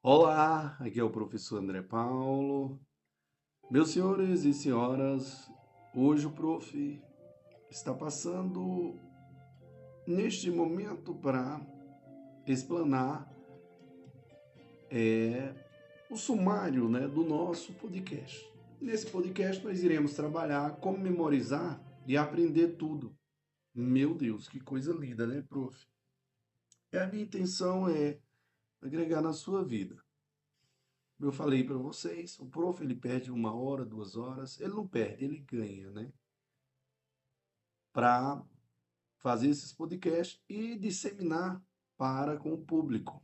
Olá, aqui é o professor André Paulo. Meus senhores e senhoras, hoje o prof está passando neste momento para explanar é, o sumário né, do nosso podcast. Nesse podcast nós iremos trabalhar como memorizar e aprender tudo. Meu Deus, que coisa linda, né, prof? E a minha intenção é agregar na sua vida. Eu falei para vocês, o prof ele perde uma hora, duas horas, ele não perde, ele ganha, né? Para fazer esses podcasts e disseminar para com o público.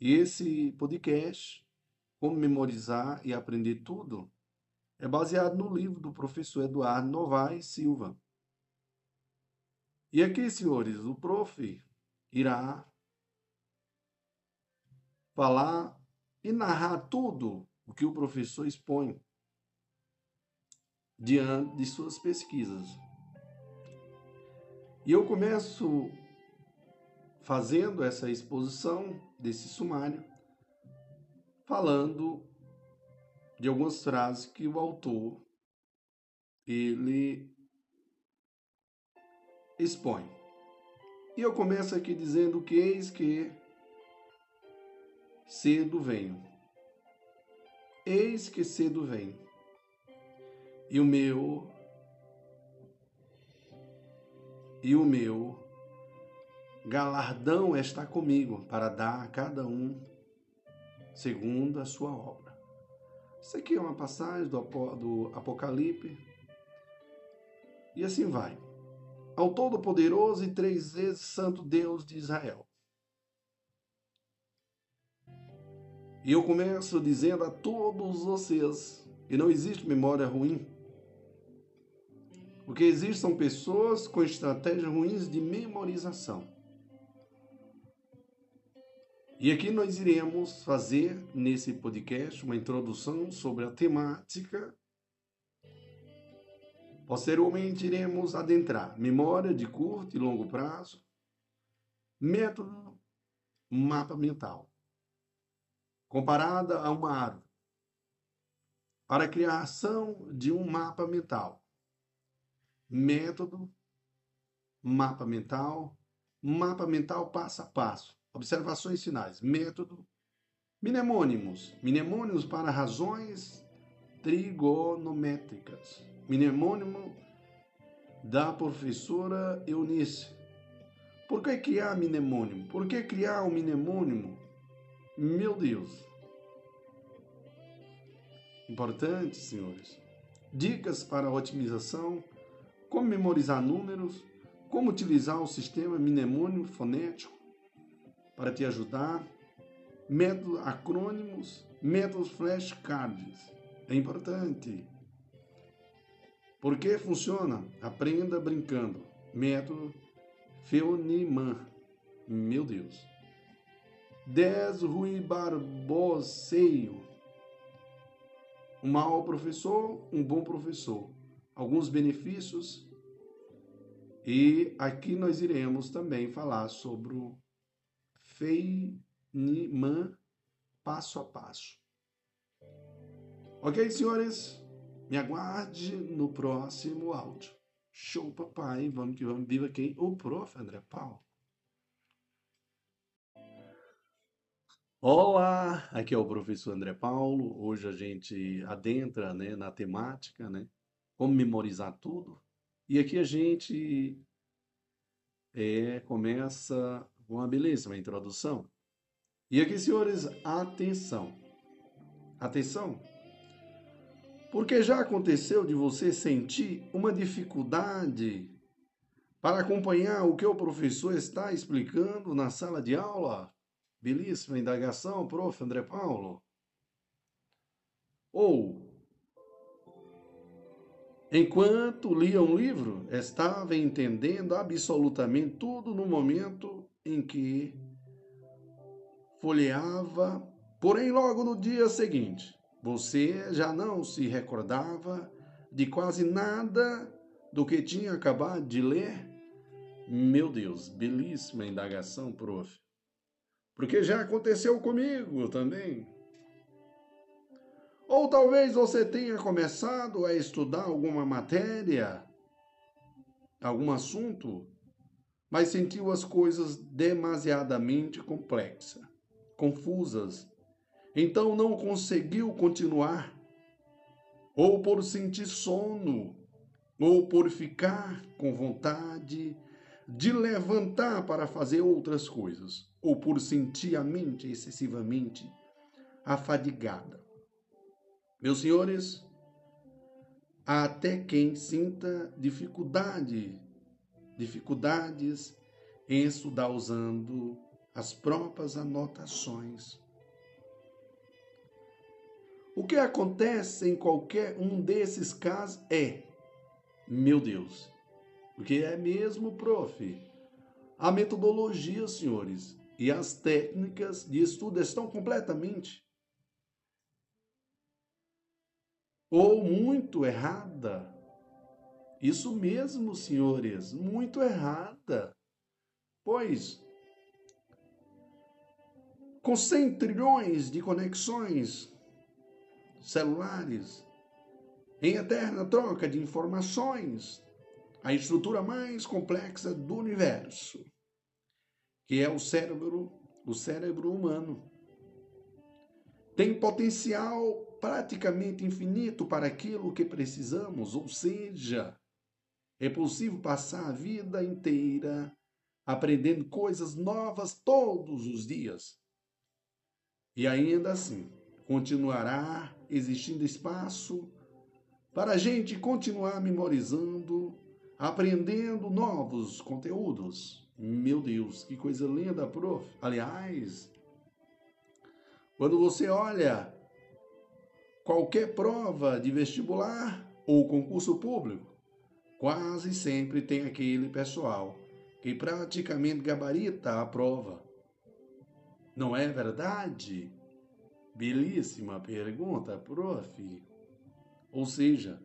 E esse podcast, como memorizar e aprender tudo, é baseado no livro do professor Eduardo Novaes Silva. E aqui, senhores, o prof irá falar e narrar tudo o que o professor expõe diante de suas pesquisas. E eu começo fazendo essa exposição desse sumário, falando de algumas frases que o autor ele expõe. E eu começo aqui dizendo que eis que cedo venho. Eis que cedo venho. E o meu e o meu galardão está comigo para dar a cada um segundo a sua obra. Isso aqui é uma passagem do Apocalipse. E assim vai. Ao Todo-Poderoso e três vezes Santo Deus de Israel E eu começo dizendo a todos vocês que não existe memória ruim. O que existe são pessoas com estratégias ruins de memorização. E aqui nós iremos fazer nesse podcast uma introdução sobre a temática. Posteriormente iremos adentrar memória de curto e longo prazo, método, mapa mental comparada a uma árvore, para a criação de um mapa mental. Método, mapa mental, mapa mental passo a passo, observações finais, método, mnemônimos, mnemônimos para razões trigonométricas, mnemônimo da professora Eunice. Por que criar mnemônimo? Por que criar um mnemônimo meu Deus. Importante, senhores. Dicas para otimização, como memorizar números, como utilizar o sistema mnemônico fonético para te ajudar, métodos acrônimos, métodos flashcards. É importante. Por que funciona? Aprenda brincando. Método Feoniman. Meu Deus. 10 Rui Barboseio. Um mau professor, um bom professor. Alguns benefícios. E aqui nós iremos também falar sobre o Feynman passo a passo. Ok, senhores? Me aguarde no próximo áudio. Show, papai. Vamos que vamos. Viva quem? O prof. André Paulo. Olá, aqui é o professor André Paulo. Hoje a gente adentra né, na temática, né? Como memorizar tudo. E aqui a gente é, começa com uma beleza, uma introdução. E aqui, senhores, atenção. Atenção. Porque já aconteceu de você sentir uma dificuldade para acompanhar o que o professor está explicando na sala de aula? Belíssima indagação, prof. André Paulo. Ou, enquanto lia um livro, estava entendendo absolutamente tudo no momento em que folheava, porém, logo no dia seguinte, você já não se recordava de quase nada do que tinha acabado de ler? Meu Deus, belíssima indagação, prof. Porque já aconteceu comigo também. Ou talvez você tenha começado a estudar alguma matéria, algum assunto, mas sentiu as coisas demasiadamente complexas, confusas. Então não conseguiu continuar, ou por sentir sono, ou por ficar com vontade de levantar para fazer outras coisas, ou por sentir a mente excessivamente afadigada. Meus senhores, há até quem sinta dificuldade, dificuldades em estudar usando as próprias anotações. O que acontece em qualquer um desses casos é meu Deus. Porque é mesmo, prof. A metodologia, senhores, e as técnicas de estudo estão completamente ou muito errada. Isso mesmo, senhores, muito errada. Pois, com 100 trilhões de conexões celulares, em eterna troca de informações, a estrutura mais complexa do universo, que é o cérebro, o cérebro humano, tem potencial praticamente infinito para aquilo que precisamos, ou seja, é possível passar a vida inteira aprendendo coisas novas todos os dias. E ainda assim, continuará existindo espaço para a gente continuar memorizando, aprendendo novos conteúdos. Meu Deus, que coisa linda, prof. Aliás, quando você olha qualquer prova de vestibular ou concurso público, quase sempre tem aquele pessoal que praticamente gabarita a prova. Não é verdade? Belíssima pergunta, prof. Ou seja,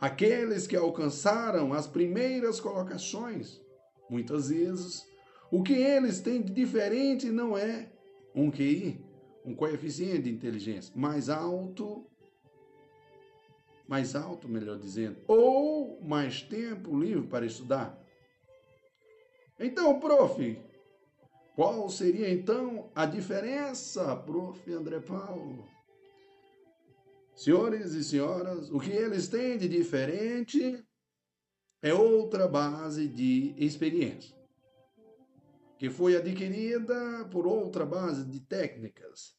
aqueles que alcançaram as primeiras colocações, muitas vezes, o que eles têm de diferente não é um QI, um coeficiente de inteligência mais alto, mais alto, melhor dizendo, ou mais tempo livre para estudar. Então, prof, qual seria então a diferença, prof. André Paulo? Senhores e senhoras, o que eles têm de diferente é outra base de experiência, que foi adquirida por outra base de técnicas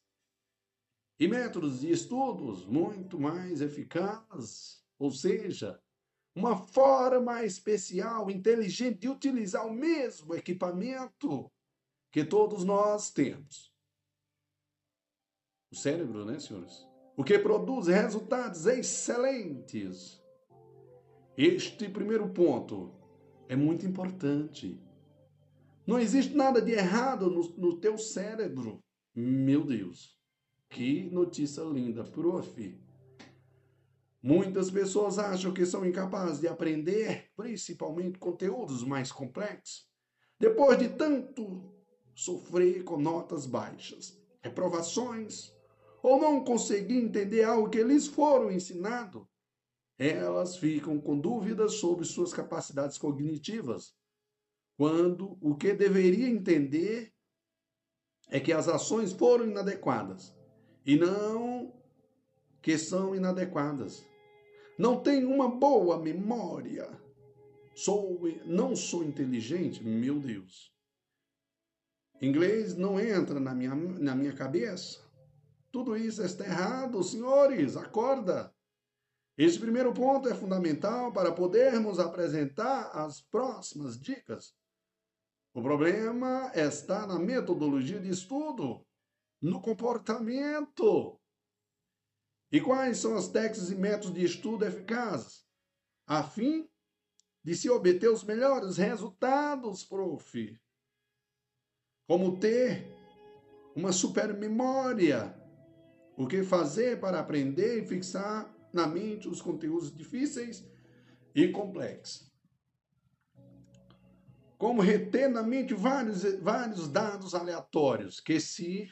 e métodos de estudos muito mais eficazes, ou seja, uma forma especial, inteligente de utilizar o mesmo equipamento que todos nós temos. O cérebro, né, senhores? O que produz resultados excelentes. Este primeiro ponto é muito importante. Não existe nada de errado no, no teu cérebro. Meu Deus, que notícia linda, prof. Muitas pessoas acham que são incapazes de aprender, principalmente conteúdos mais complexos, depois de tanto sofrer com notas baixas, reprovações, ou não conseguir entender algo que lhes foram ensinado, elas ficam com dúvidas sobre suas capacidades cognitivas, quando o que deveria entender é que as ações foram inadequadas e não que são inadequadas. Não tenho uma boa memória. Sou, não sou inteligente, meu Deus. Inglês não entra na minha, na minha cabeça. Tudo isso está errado, senhores, acorda. Esse primeiro ponto é fundamental para podermos apresentar as próximas dicas. O problema está na metodologia de estudo, no comportamento. E quais são as técnicas e métodos de estudo eficazes? A fim de se obter os melhores resultados, prof. Como ter uma super memória o que fazer para aprender e fixar na mente os conteúdos difíceis e complexos? como reter na mente vários, vários dados aleatórios que se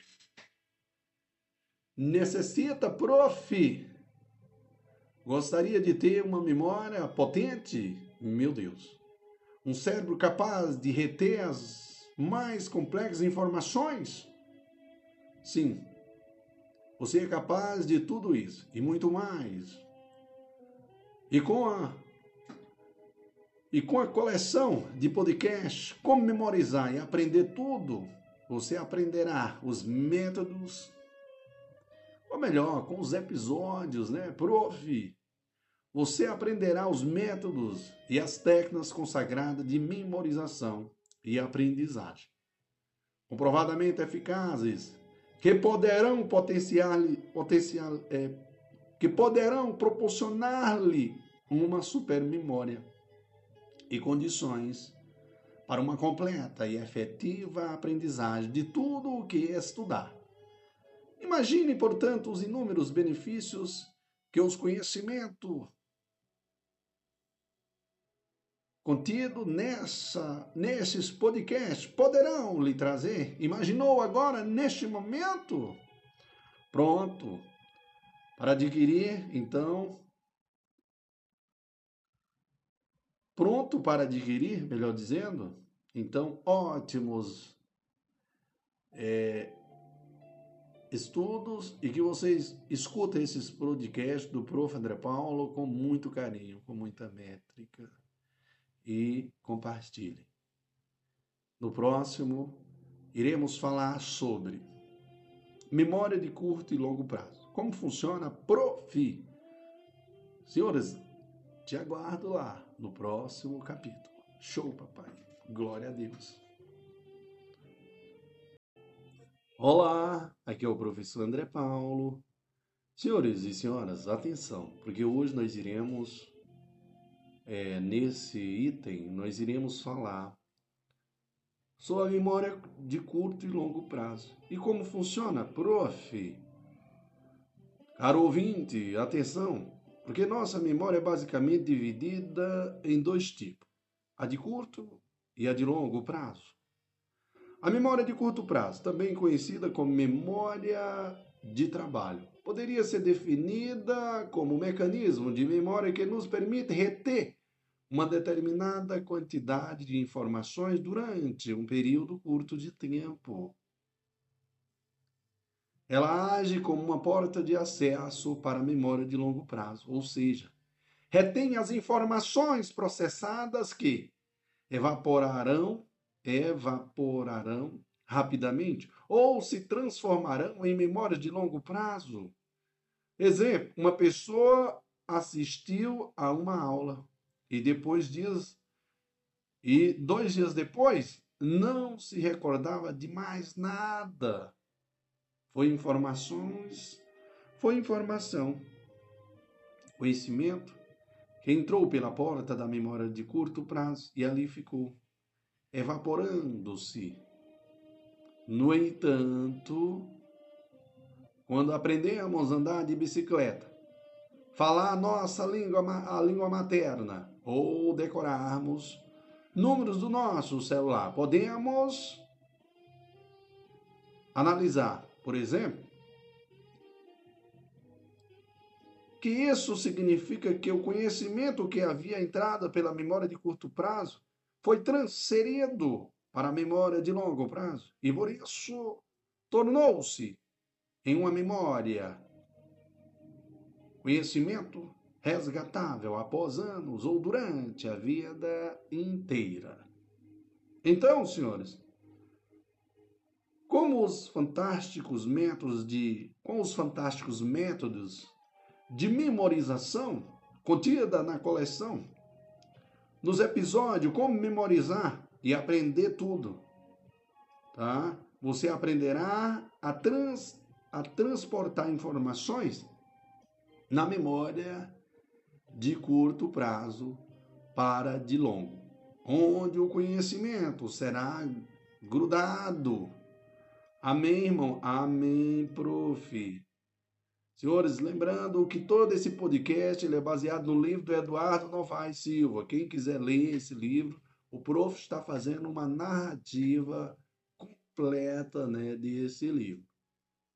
necessita, prof. Gostaria de ter uma memória potente? Meu Deus. Um cérebro capaz de reter as mais complexas informações? Sim. Você é capaz de tudo isso e muito mais. E com a e com a coleção de podcasts, como memorizar e aprender tudo, você aprenderá os métodos, ou melhor, com os episódios, né, prof? Você aprenderá os métodos e as técnicas consagradas de memorização e aprendizagem, comprovadamente eficazes, que poderão potenciar, potencial, é, que poderão proporcionar-lhe uma super memória e condições para uma completa e efetiva aprendizagem de tudo o que estudar. Imagine, portanto, os inúmeros benefícios que os conhecimentos contido nessa nesses podcasts poderão lhe trazer. Imaginou agora neste momento? Pronto. Para adquirir, então, pronto para adquirir, melhor dizendo. Então, ótimos é, estudos e que vocês escutem esses podcasts do Prof. André Paulo com muito carinho, com muita métrica e compartilhem. No próximo, iremos falar sobre memória de curto e longo prazo. Como funciona Profi? Senhores, te aguardo lá no próximo capítulo. Show, papai. Glória a Deus. Olá, aqui é o professor André Paulo. Senhores e senhoras, atenção, porque hoje nós iremos, é, nesse item, nós iremos falar sobre a memória de curto e longo prazo. E como funciona? Prof. Caro ouvinte, atenção, porque nossa memória é basicamente dividida em dois tipos: a de curto e a de longo prazo. A memória de curto prazo, também conhecida como memória de trabalho, poderia ser definida como um mecanismo de memória que nos permite reter uma determinada quantidade de informações durante um período curto de tempo. Ela age como uma porta de acesso para a memória de longo prazo, ou seja, retém as informações processadas que evaporarão, evaporarão rapidamente ou se transformarão em memórias de longo prazo. Exemplo, uma pessoa assistiu a uma aula e depois dias e dois dias depois não se recordava de mais nada. Foi informações, foi informação, conhecimento que entrou pela porta da memória de curto prazo e ali ficou, evaporando-se. No entanto, quando aprendemos a andar de bicicleta, falar a nossa língua, a língua materna ou decorarmos números do nosso celular, podemos analisar por exemplo, que isso significa que o conhecimento que havia entrado pela memória de curto prazo foi transferido para a memória de longo prazo. E por isso tornou-se em uma memória conhecimento resgatável após anos ou durante a vida inteira. Então, senhores, como os fantásticos métodos de, com os fantásticos métodos de memorização contida na coleção, nos episódios como memorizar e aprender tudo, tá? Você aprenderá a, trans, a transportar informações na memória de curto prazo para de longo, onde o conhecimento será grudado Amém, irmão? Amém, prof. Senhores, lembrando que todo esse podcast é baseado no livro do Eduardo Novaes Silva. Quem quiser ler esse livro, O prof está fazendo uma narrativa completa, né, desse livro.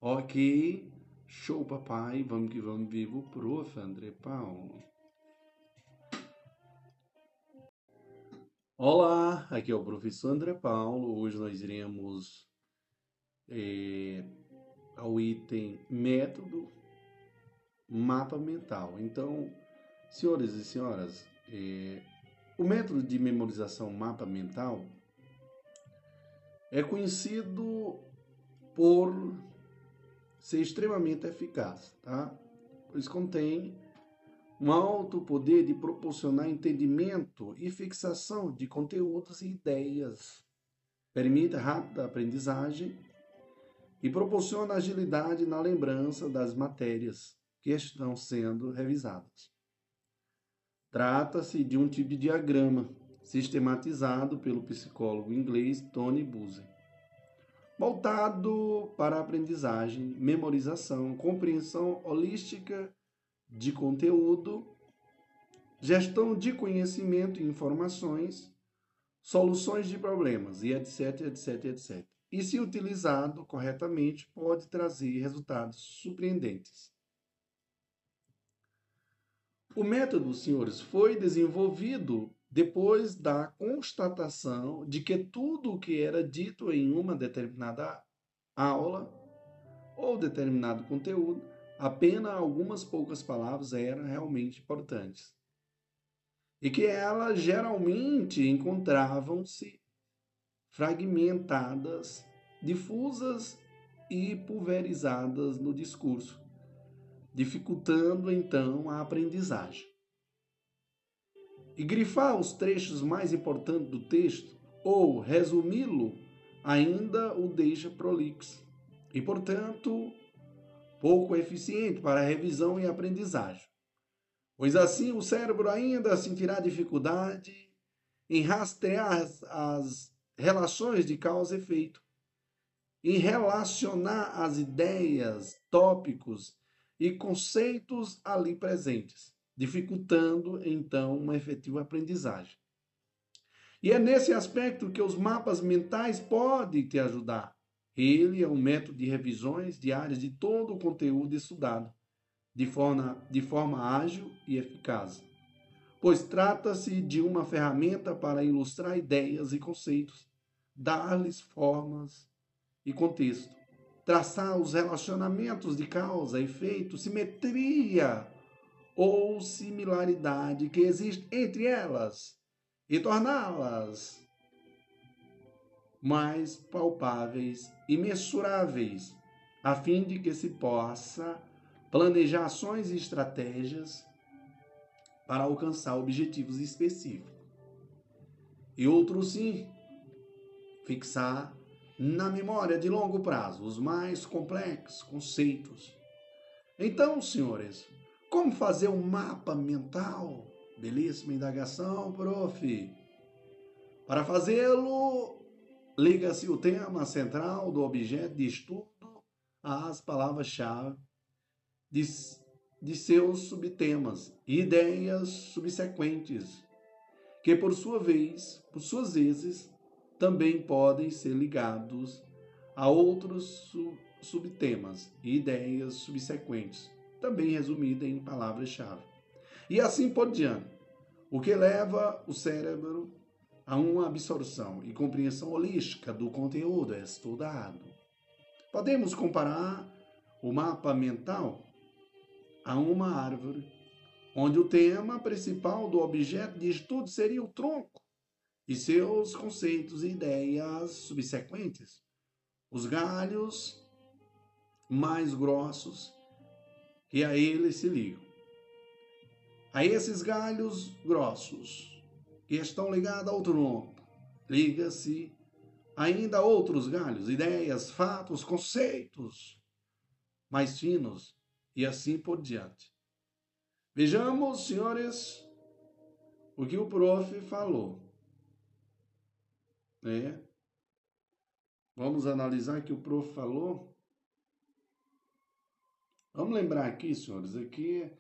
Ok, show papai, vamos que vamos, vivo o prof. André Paulo. Olá, aqui é o professor André Paulo. Hoje nós iremos é, ao item método mapa mental. Então, senhores e senhoras, é, o método de memorização mapa mental é conhecido por ser extremamente eficaz, tá? Pois contém um alto poder de proporcionar entendimento e fixação de conteúdos e ideias, permite rápida aprendizagem e proporciona agilidade na lembrança das matérias que estão sendo revisadas. Trata-se de um tipo de diagrama sistematizado pelo psicólogo inglês Tony Buzzi, voltado para a aprendizagem, memorização, compreensão holística de conteúdo, gestão de conhecimento e informações, soluções de problemas e etc, etc, etc. E se utilizado corretamente, pode trazer resultados surpreendentes. O método, senhores, foi desenvolvido depois da constatação de que tudo o que era dito em uma determinada aula ou determinado conteúdo apenas algumas poucas palavras eram realmente importantes. E que elas geralmente encontravam-se fragmentadas, difusas e pulverizadas no discurso, dificultando então a aprendizagem. E grifar os trechos mais importantes do texto ou resumi-lo ainda o deixa prolixo e, portanto, pouco eficiente para revisão e aprendizagem, pois assim o cérebro ainda sentirá dificuldade em rastrear as relações de causa e efeito, em relacionar as ideias, tópicos e conceitos ali presentes, dificultando então uma efetiva aprendizagem. E é nesse aspecto que os mapas mentais podem te ajudar ele é um método de revisões diárias de todo o conteúdo estudado, de forma, de forma ágil e eficaz, pois trata-se de uma ferramenta para ilustrar ideias e conceitos, dar-lhes formas e contexto, traçar os relacionamentos de causa, efeito, simetria ou similaridade que existe entre elas e torná-las mais palpáveis e mensuráveis, a fim de que se possa planejar ações e estratégias para alcançar objetivos específicos. E outro sim, fixar na memória de longo prazo os mais complexos conceitos. Então, senhores, como fazer um mapa mental? Belíssima indagação, prof. Para fazê-lo, liga-se o tema central do objeto de estudo às palavras-chave de, de seus subtemas e ideias subsequentes, que por sua vez, por suas vezes, também podem ser ligados a outros subtemas e ideias subsequentes, também resumidas em palavras-chave. E assim por diante, o que leva o cérebro a uma absorção e compreensão holística do conteúdo estudado. Podemos comparar o mapa mental a uma árvore, onde o tema principal do objeto de estudo seria o tronco e seus conceitos e ideias subsequentes, os galhos mais grossos que a ele se ligam. A esses galhos grossos que estão ligados ao tronco. Liga-se ainda a outros galhos, ideias, fatos, conceitos mais finos e assim por diante. Vejamos, senhores, o que o prof falou. É. Vamos analisar o que o prof falou. Vamos lembrar aqui, senhores, aqui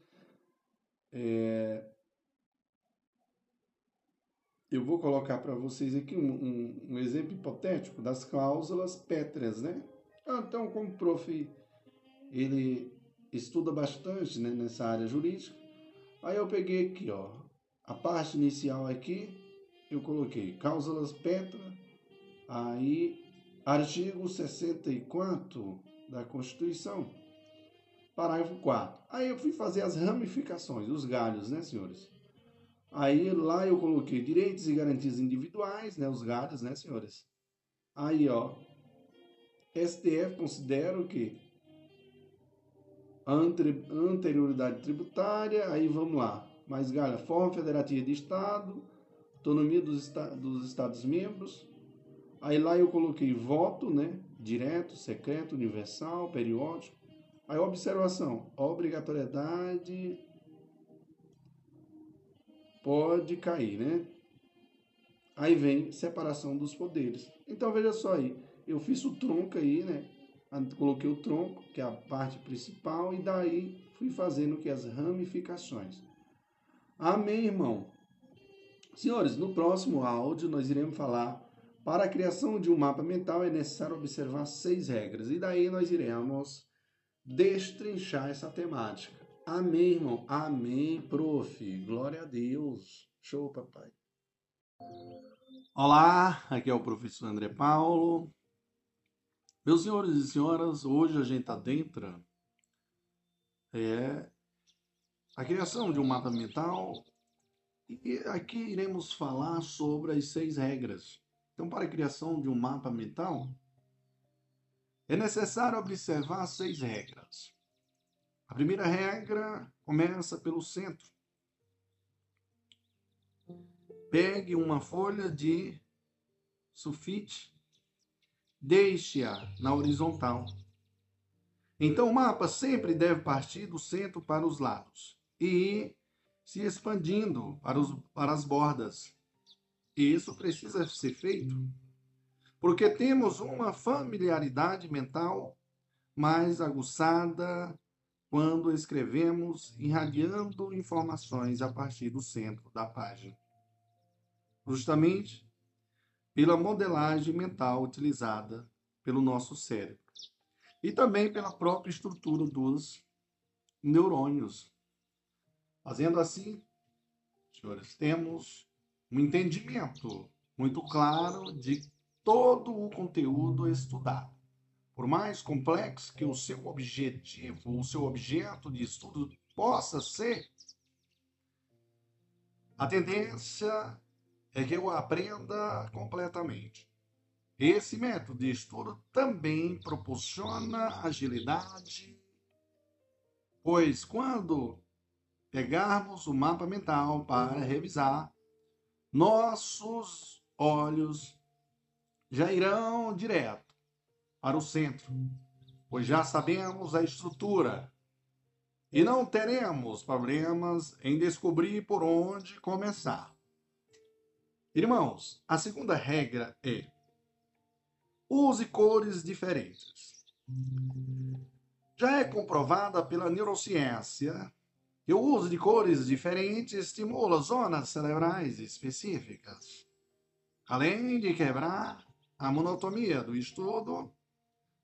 é, eu vou colocar para vocês aqui um, um, um, exemplo hipotético das cláusulas pétreas, né? Ah, então, como o prof, ele estuda bastante né, nessa área jurídica, aí eu peguei aqui, ó, a parte inicial aqui, eu coloquei cláusulas pétreas, aí artigo 64 da Constituição, parágrafo 4. Aí eu fui fazer as ramificações, os galhos, né, senhores? Aí lá eu coloquei direitos e garantias individuais, né, os galhos, né, senhores? Aí, ó, STF considera o quê? Anterioridade tributária, aí vamos lá. Mais galha, forma federativa de Estado, autonomia dos, dos Estados-membros. Aí lá eu coloquei voto, né? Direto, secreto, universal, periódico. Aí observação, obrigatoriedade pode cair, né? Aí vem separação dos poderes. Então veja só aí, eu fiz o tronco aí, né? Coloquei o tronco, que é a parte principal, e daí fui fazendo que as ramificações. Amém, irmão. Senhores, no próximo áudio nós iremos falar para a criação de um mapa mental é necessário observar seis regras. E daí nós iremos destrinchar essa temática. Amém, irmão. Amém, prof. Glória a Deus. Show, papai. Olá, aqui é o professor André Paulo. Meus senhores e senhoras, hoje a gente adentra é, a criação de um mapa mental e aqui iremos falar sobre as seis regras. Então, para a criação de um mapa mental, é necessário observar seis regras. A primeira regra começa pelo centro. Pegue uma folha de sulfite, deixe-a na horizontal. Então o mapa sempre deve partir do centro para os lados e se expandindo para, os, para as bordas. E isso precisa ser feito porque temos uma familiaridade mental mais aguçada quando escrevemos irradiando informações a partir do centro da página. Justamente pela modelagem mental utilizada pelo nosso cérebro e também pela própria estrutura dos neurônios. Fazendo assim, senhores, temos um entendimento muito claro de todo o conteúdo estudado. Por mais complexo que o seu objetivo, o seu objeto de estudo possa ser, a tendência é que eu aprenda completamente. Esse método de estudo também proporciona agilidade, pois quando pegarmos o mapa mental para revisar, nossos olhos já irão direto para o centro, pois já sabemos a estrutura e não teremos problemas em descobrir por onde começar. Irmãos, a segunda regra é: use cores diferentes. Já é comprovada pela neurociência que o uso de cores diferentes estimula zonas cerebrais específicas, além de quebrar a monotonia do estudo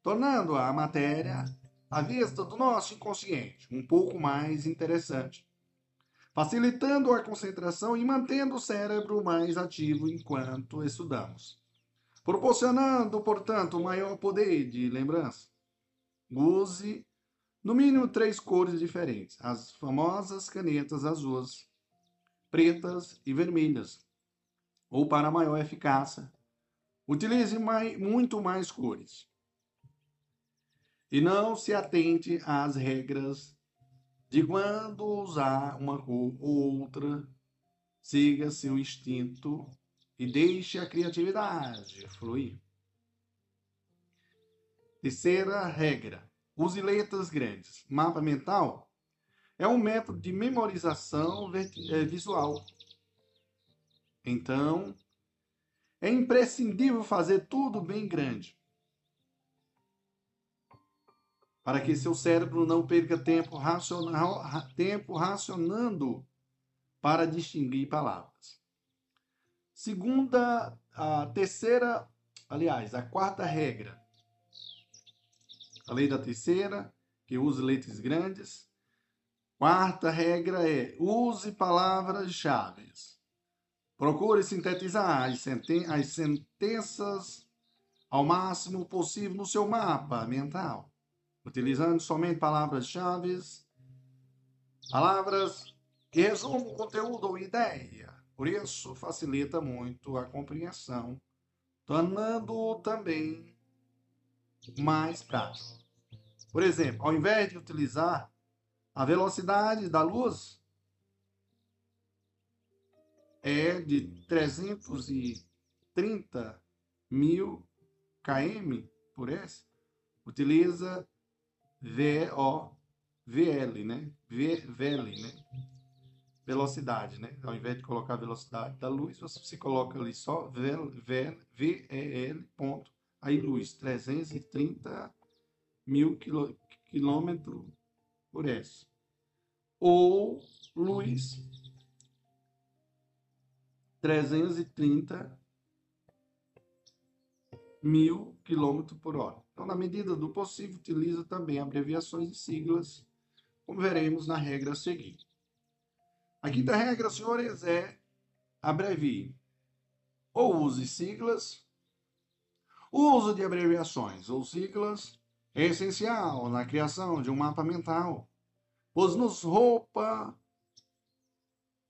tornando a matéria, à vista do nosso inconsciente, um pouco mais interessante, facilitando a concentração e mantendo o cérebro mais ativo enquanto estudamos, proporcionando, portanto, maior poder de lembrança. Use no mínimo três cores diferentes, as famosas canetas azuis, pretas e vermelhas, ou para maior eficácia, utilize mais, muito mais cores e não se atente às regras de quando usar uma cor ou outra. Siga seu instinto e deixe a criatividade fluir. Terceira regra: use letras grandes. Mapa mental é um método de memorização eh, visual. Então, é imprescindível fazer tudo bem grande para que seu cérebro não perca tempo, tempo racionando para distinguir palavras. Segunda, a terceira, aliás, a quarta regra. A lei da terceira, que usa letras grandes. Quarta regra é: use palavras-chave. Procure sintetizar as, senten as sentenças ao máximo possível no seu mapa mental, utilizando somente palavras-chave, palavras que resumam conteúdo ou ideia. Por isso, facilita muito a compreensão, tornando-o também mais prático. Por exemplo, ao invés de utilizar a velocidade da luz, é de 330 mil km por S, utiliza VOVL, né? VL, né? Velocidade, né? Ao invés de colocar velocidade da luz, você coloca ali só VEL, ponto. Aí luz, 330 mil quilômetros por S. Ou luz 330 mil quilômetros por hora. Então, na medida do possível, utiliza também abreviações e siglas, como veremos na regra a seguir. A quinta regra, senhores, é abrevie ou use siglas. O uso de abreviações ou siglas é essencial na criação de um mapa mental, pois nos roupa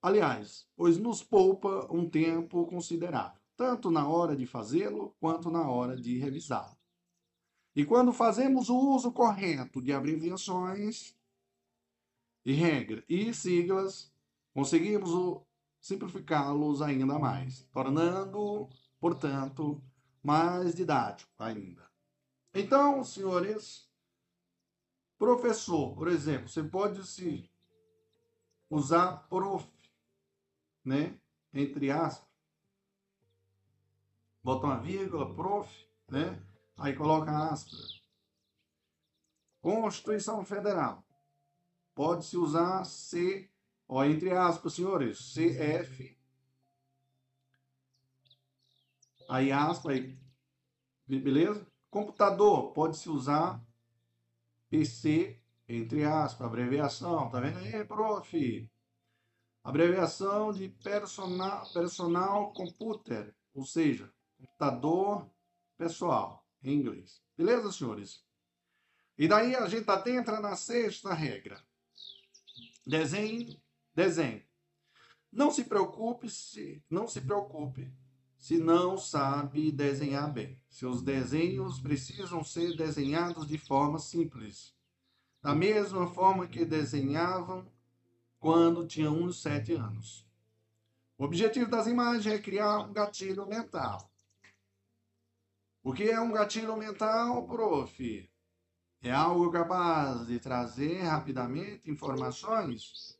Aliás, pois nos poupa um tempo considerável, tanto na hora de fazê-lo quanto na hora de revisá-lo. E quando fazemos o uso correto de abreviações e regras e siglas, conseguimos simplificá-los ainda mais, tornando, portanto, mais didático ainda. Então, senhores, professor, por exemplo, você pode se usar prof né? Entre aspas. Bota uma vírgula, prof, né? Aí coloca aspas. Constituição Federal. Pode-se usar C, ó, entre aspas, senhores, CF. Aí aspas, aí, beleza? Computador, pode-se usar PC, entre aspas, abreviação, tá vendo aí, prof? Abreviação de personal, personal computer, ou seja, computador pessoal, em inglês. Beleza, senhores? E daí a gente adentra na sexta regra. Desenho, desenho. Não se preocupe se não se preocupe se não sabe desenhar bem. Seus desenhos precisam ser desenhados de forma simples, da mesma forma que desenhavam quando tinha uns sete anos. O objetivo das imagens é criar um gatilho mental. O que é um gatilho mental, prof? É algo capaz de trazer rapidamente informações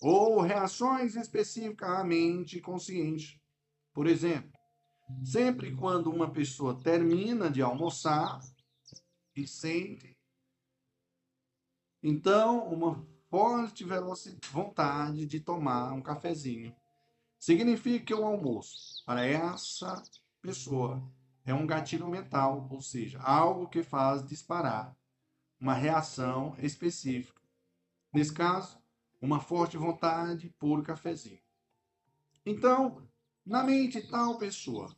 ou reações específicas à mente consciente. Por exemplo, sempre quando uma pessoa termina de almoçar e sente, então uma forte vontade de tomar um cafezinho. Significa que o almoço, para essa pessoa, é um gatilho mental, ou seja, algo que faz disparar uma reação específica. Nesse caso, uma forte vontade por cafezinho. Então, na mente de tal pessoa,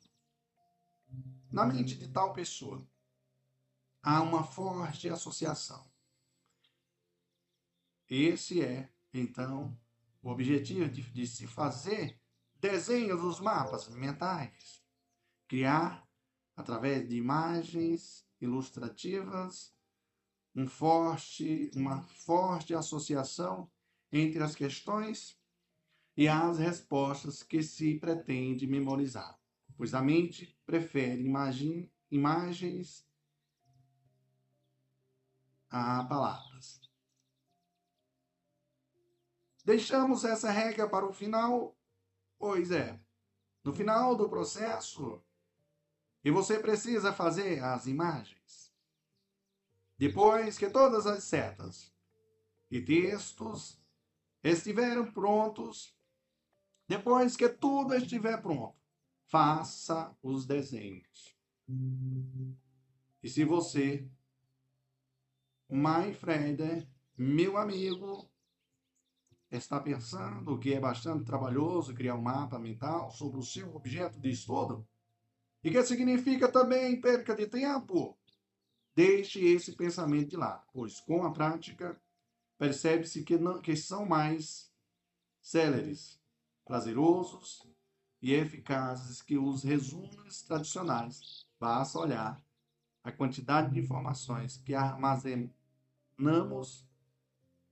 na mente de tal pessoa, há uma forte associação esse é, então, o objetivo de, de se fazer desenhos dos mapas mentais. Criar, através de imagens ilustrativas, um forte, uma forte associação entre as questões e as respostas que se pretende memorizar, pois a mente prefere imagem, imagens a palavras. Deixamos essa regra para o final? Pois é. No final do processo, e você precisa fazer as imagens. Depois que todas as setas e textos estiveram prontos, depois que tudo estiver pronto, faça os desenhos. E se você, My Friend, meu amigo, está pensando que é bastante trabalhoso criar um mapa mental sobre o seu objeto de estudo, e que significa também perca de tempo, deixe esse pensamento de lado, pois com a prática percebe-se que, que são mais céleres, prazerosos e eficazes que os resumos tradicionais. Basta olhar a quantidade de informações que armazenamos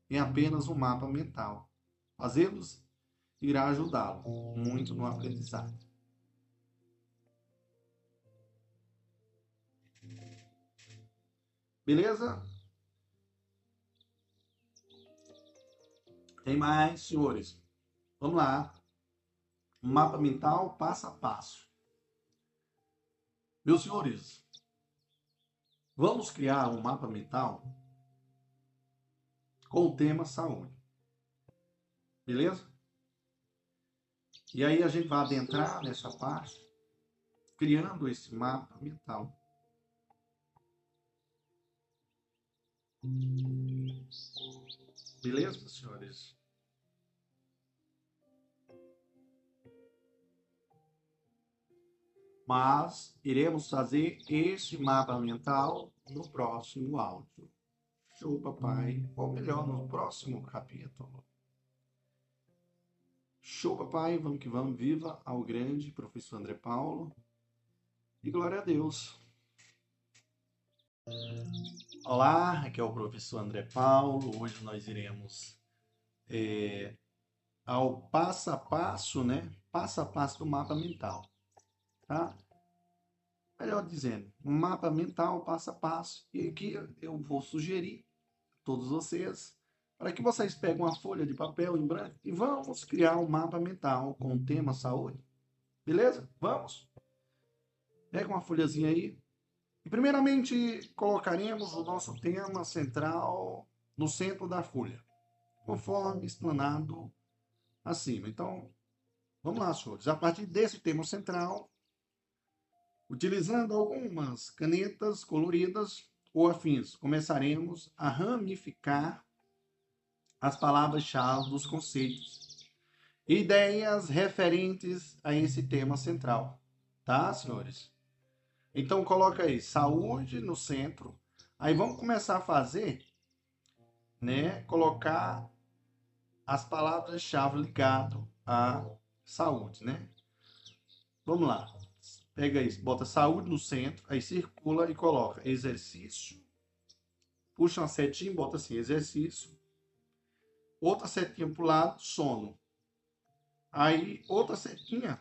em apenas um mapa mental. Fazê-los irá ajudá-lo muito no aprendizado. Beleza? Tem mais, senhores. Vamos lá. Mapa mental passo a passo. Meus senhores, vamos criar um mapa mental com o tema saúde. Beleza? E aí a gente vai adentrar nessa parte, criando esse mapa mental. Beleza, senhores? Mas iremos fazer este mapa mental no próximo áudio. Show, papai. Ou melhor, no próximo capítulo. Show, papai. Vamos que vamos. Viva ao grande professor André Paulo. E glória a Deus. Olá, aqui é o professor André Paulo. Hoje nós iremos é, ao passo a passo, né? Passo a passo do mapa mental, tá? Melhor dizendo, mapa mental passo a passo. E aqui eu vou sugerir a todos vocês para que vocês peguem uma folha de papel em branco e vamos criar um mapa mental com o tema saúde. Beleza? Vamos? Pega uma folhazinha aí, e primeiramente colocaremos o nosso tema central no centro da folha, conforme explanado acima. Então, vamos lá, senhores. A partir desse tema central, utilizando algumas canetas coloridas ou afins, começaremos a ramificar as palavras-chave dos conceitos, ideias referentes a esse tema central. Tá, senhores? Então coloca aí saúde no centro. Aí vamos começar a fazer, né? Colocar as palavras-chave ligado à saúde, né? Vamos lá. Pega isso, bota saúde no centro, aí circula e coloca exercício. Puxa uma setinha, bota assim, exercício. Outra setinha para o lado, sono. Aí, outra setinha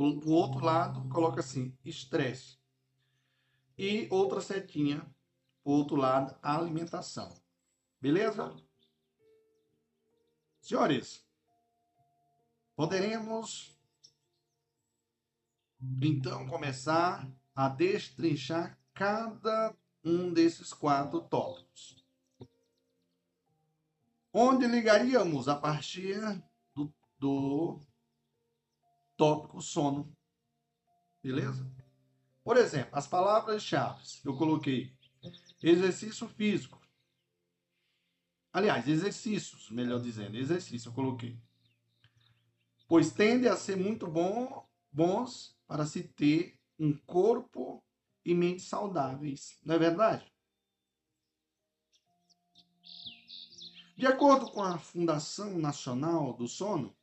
o, outro lado coloca assim, estresse. E outra setinha, o outro lado, alimentação. Beleza? Senhores, poderemos então começar a destrinchar cada um desses quatro tópicos. Onde ligaríamos a partir do, do tópico sono. Beleza? Por exemplo, as palavras-chave eu coloquei exercício físico. Aliás, exercícios, melhor dizendo, exercício eu coloquei. Pois tende a ser muito bom, bons para se ter um corpo e mente saudáveis. Não é verdade? De acordo com a Fundação Nacional do Sono,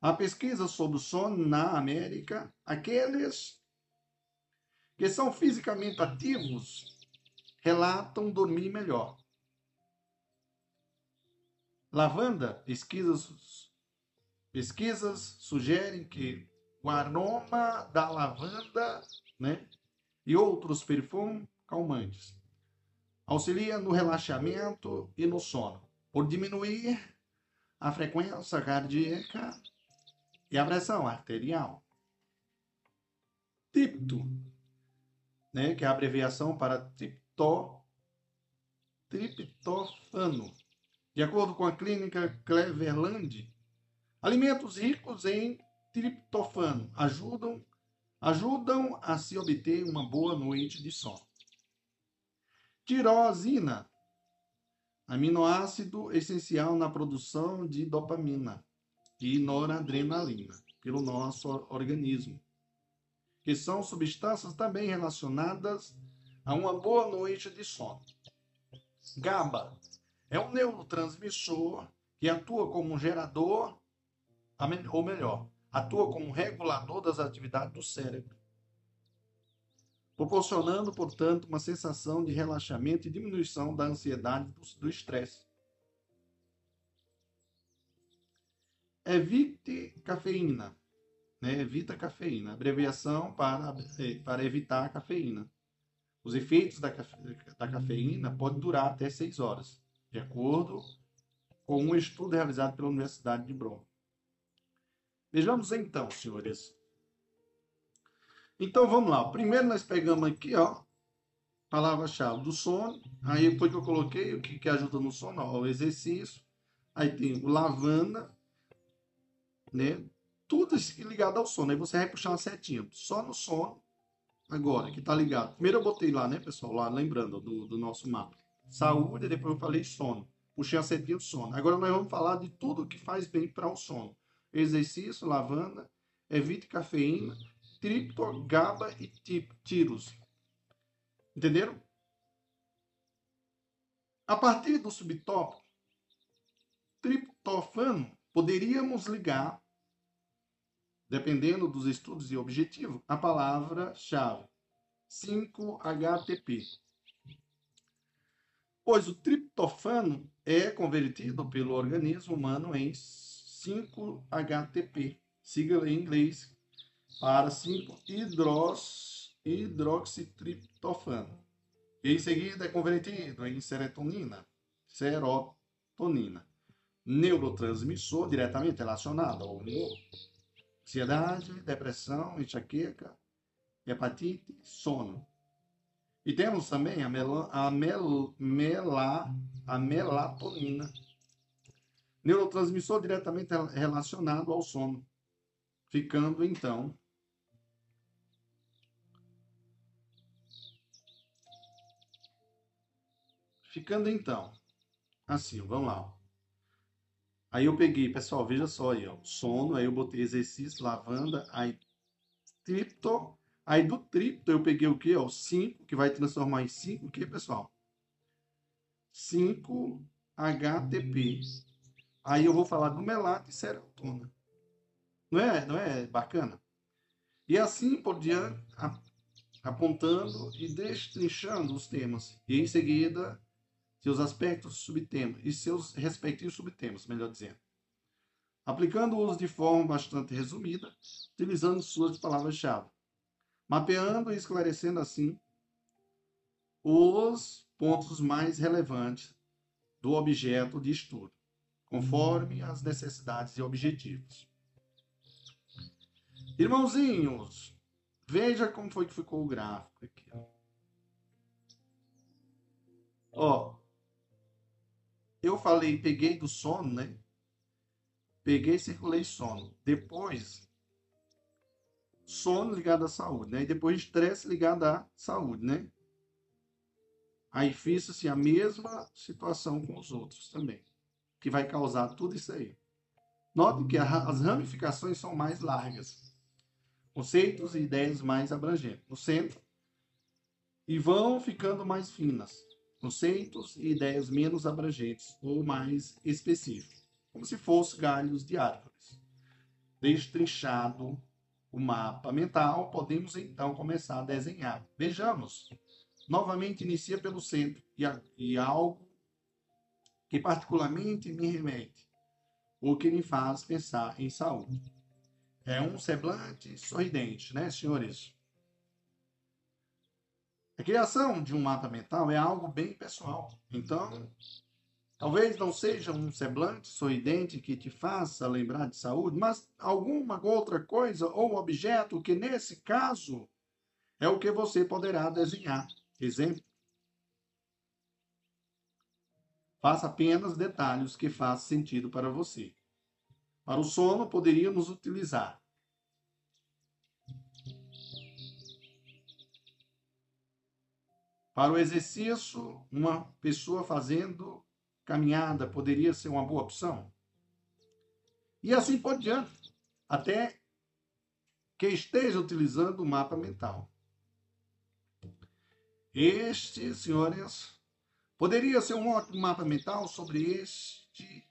a pesquisa sobre o sono na América, aqueles que são fisicamente ativos relatam dormir melhor. Lavanda, pesquisas, pesquisas sugerem que o aroma da lavanda né, e outros perfumes calmantes auxilia no relaxamento e no sono, por diminuir a frequência cardíaca e a pressão arterial. Tripto, né, que é a abreviação para triptó, triptofano. De acordo com a clínica Cleveland, alimentos ricos em triptofano ajudam, ajudam a se obter uma boa noite de sono. Tirosina, aminoácido essencial na produção de dopamina e noradrenalina pelo nosso organismo, que são substâncias também relacionadas a uma boa noite de sono. GABA é um neurotransmissor que atua como um gerador, ou melhor, atua como um regulador das atividades do cérebro, proporcionando, portanto, uma sensação de relaxamento e diminuição da ansiedade do estresse. Evite cafeína. Né? Evita cafeína. Abreviação para, para evitar a cafeína. Os efeitos da, cafe, da cafeína podem durar até 6 horas, de acordo com um estudo realizado pela Universidade de Bron. Vejamos então, senhores. Então vamos lá. Primeiro nós pegamos aqui, ó, palavra-chave do sono. Aí depois que eu coloquei o que, que ajuda no sono, ó, o exercício. Aí tem o lavanda, né? Tudo ligado ao sono. Aí você vai puxar uma setinha. Só no sono, agora, que tá ligado. Primeiro eu botei lá, né, pessoal? Lá, lembrando do, do nosso mapa. Saúde, depois eu falei sono. Puxei a setinha do sono. Agora nós vamos falar de tudo que faz bem para o sono. Exercício, lavanda, evite cafeína, tripto, GABA e tiros. Entenderam? A partir do subtópico, triptofano poderíamos ligar, dependendo dos estudos e objetivo, a palavra-chave 5-HTP. Pois o triptofano é convertido pelo organismo humano em 5-HTP, sigla em inglês para 5-hidroxitriptofano. E em seguida é convertido em serotonina, serotonina neurotransmissor diretamente relacionado ao humor, ansiedade, depressão, enxaqueca, hepatite, sono. E temos também a, mel, a, mel, mela, a melatonina, neurotransmissor diretamente relacionado ao sono, ficando então ficando então assim, vamos lá. Aí eu peguei, pessoal, veja só aí, ó, sono, aí eu botei exercício, lavanda, aí tripto, aí do tripto eu peguei o que, ó, 5, que vai transformar em 5, o que, pessoal? 5 HTP. Aí eu vou falar do melato e serotonina. Não é, não é bacana? E assim por diante, apontando e destrinchando os temas. E em seguida, seus aspectos subtemas e seus respectivos subtemas, melhor dizendo. Aplicando-os de forma bastante resumida, utilizando suas palavras-chave. Mapeando e esclarecendo assim os pontos mais relevantes do objeto de estudo, conforme as necessidades e objetivos. Irmãozinhos, veja como foi que ficou o gráfico aqui. Ó, eu falei, peguei do sono, né? Peguei e circulei sono. Depois, sono ligado à saúde, né? E depois estresse ligado à saúde, né? Aí fiz assim, a mesma situação com os outros também, que vai causar tudo isso aí. Note que as ramificações são mais largas, conceitos e ideias mais abrangentes no centro e vão ficando mais finas conceitos e ideias menos abrangentes ou mais específicos, como se fossem galhos de árvores. Destrinchado o mapa mental, podemos então começar a desenhar. Vejamos. Novamente inicia pelo centro e, e algo que particularmente me remete, ou que me faz pensar em saúde. É um semblante sorridente, né, senhores? A criação de um mapa mental é algo bem pessoal. Então, talvez não seja um semblante sorridente que te faça lembrar de saúde, mas alguma outra coisa ou objeto que, nesse caso, é o que você poderá desenhar. Exemplo. Faça apenas detalhes que façam sentido para você. Para o sono, poderíamos utilizar Para o exercício, uma pessoa fazendo caminhada poderia ser uma boa opção. E assim por diante, até que esteja utilizando o mapa mental. Este, senhores, poderia ser um ótimo mapa mental sobre este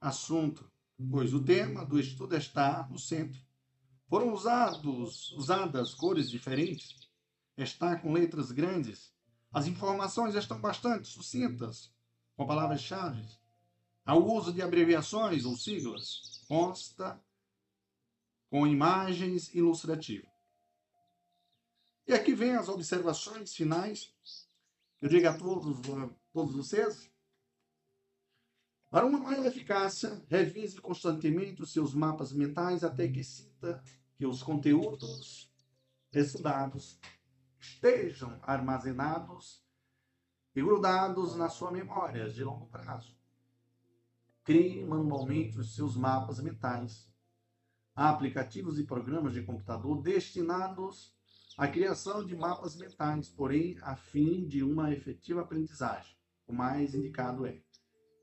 assunto, pois o tema do estudo está no centro. Foram usados, usadas cores diferentes, está com letras grandes. As informações estão bastante sucintas, com palavras-chave. Ao uso de abreviações ou siglas, consta com imagens ilustrativas. E aqui vem as observações finais. Eu digo a todos, a todos vocês. Para uma maior eficácia, revise constantemente os seus mapas mentais até que sinta que os conteúdos estudados estejam armazenados e grudados na sua memória de longo prazo. Crie manualmente os seus mapas mentais. Há aplicativos e programas de computador destinados a criação de mapas mentais, porém, a fim de uma efetiva aprendizagem. O mais indicado é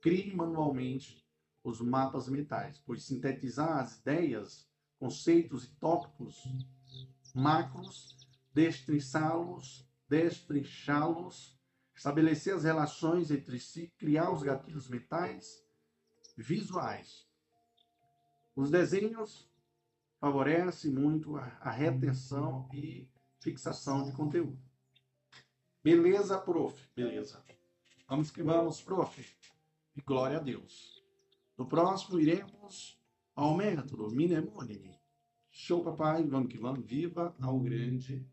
crie manualmente os mapas mentais, pois sintetizar as ideias, conceitos e tópicos macros, destrinçá-los, destrinchá-los, estabelecer as relações entre si, criar os gatilhos mentais visuais. Os desenhos favorecem muito a retenção e fixação de conteúdo. Beleza, prof? Beleza. Vamos que vamos, prof. E glória a Deus. No próximo, iremos ao método Minemônime. Show, papai. Vamos que vamos. Viva ao grande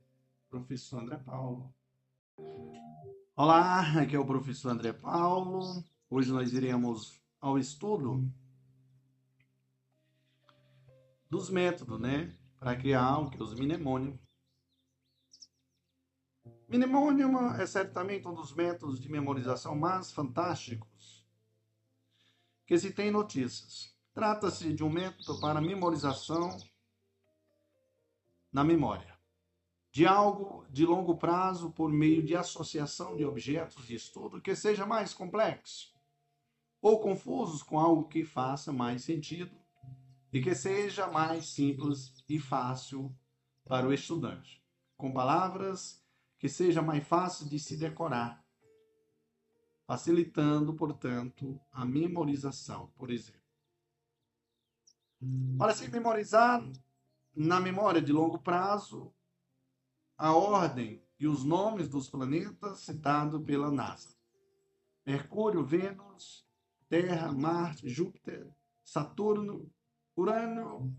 professor André Paulo. Olá, aqui é o professor André Paulo. Hoje nós iremos ao estudo dos métodos, né? Para criar o que os mnemônios Mnemônio é certamente um dos métodos de memorização mais fantásticos que se tem notícias. Trata-se de um método para memorização na memória, de algo de longo prazo por meio de associação de objetos de estudo que seja mais complexo ou confusos com algo que faça mais sentido e que seja mais simples e fácil para o estudante, com palavras que seja mais fácil de se decorar, facilitando, portanto, a memorização, por exemplo. Para se memorizar na memória de longo prazo, a ordem e os nomes dos planetas citados pela NASA: Mercúrio, Vênus, Terra, Marte, Júpiter, Saturno, Urano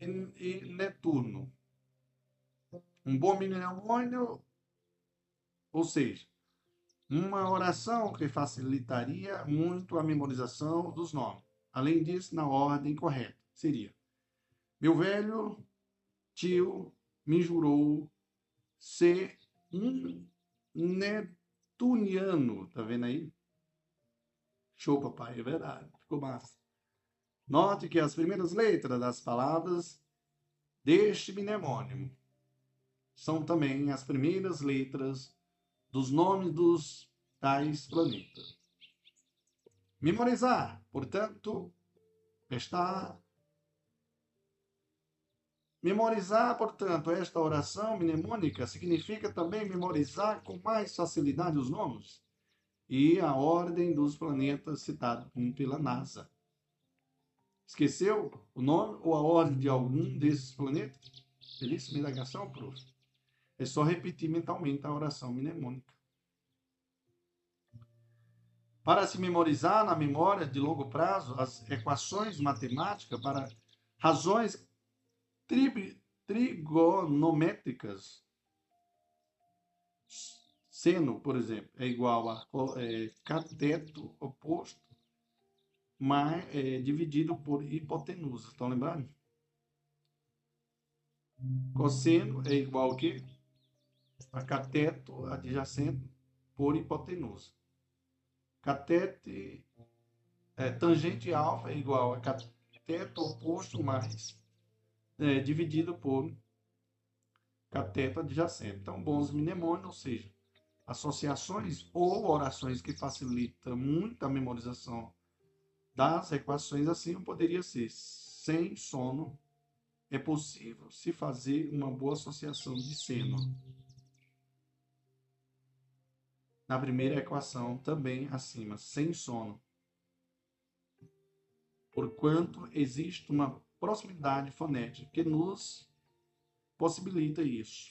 e Netuno um bom mnemônio, ou seja, uma oração que facilitaria muito a memorização dos nomes. Além disso, na ordem correta, seria: Meu velho tio me jurou ser um netuniano. Tá vendo aí? Show, papai, é verdade. Ficou massa. Note que as primeiras letras das palavras deste mnemônimo são também as primeiras letras dos nomes dos tais planetas. Memorizar, portanto, está Memorizar, portanto, esta oração mnemônica significa também memorizar com mais facilidade os nomes e a ordem dos planetas citados pela NASA. Esqueceu o nome ou a ordem de algum desses planetas? Belíssima indagação, prof. É só repetir mentalmente a oração mnemônica. Para se memorizar na memória de longo prazo as equações matemáticas para razões tri trigonométricas, seno, por exemplo, é igual a é, cateto oposto mais, é, dividido por hipotenusa. Estão lembrando? Cosseno é igual a quê? a cateto adjacente por hipotenusa. Catete, é, tangente alfa é igual a cateto oposto mais é, dividido por cateta adjacente. Então, bons mnemônios, ou seja, associações ou orações que facilitam muito a memorização das equações assim poderia ser sem sono é possível se fazer uma boa associação de seno. Na primeira equação, também acima, sem sono. Porquanto existe uma proximidade fonética que nos possibilita isso.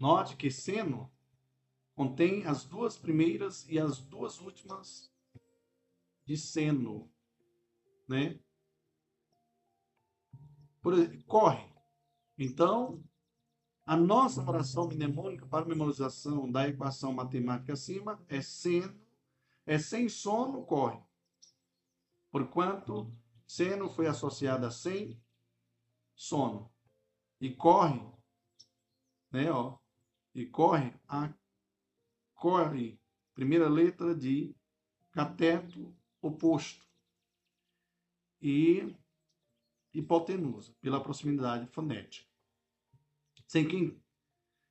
Note que seno contém as duas primeiras e as duas últimas de seno, né? Por exemplo, corre. Então, a nossa oração mnemônica para memorização da equação matemática acima é seno, é sem sono, corre. Porquanto seno foi associada a sem sono. E corre, né, ó, e corre a corre, primeira letra de cateto oposto. E hipotenusa, pela proximidade fonética. Sem quem,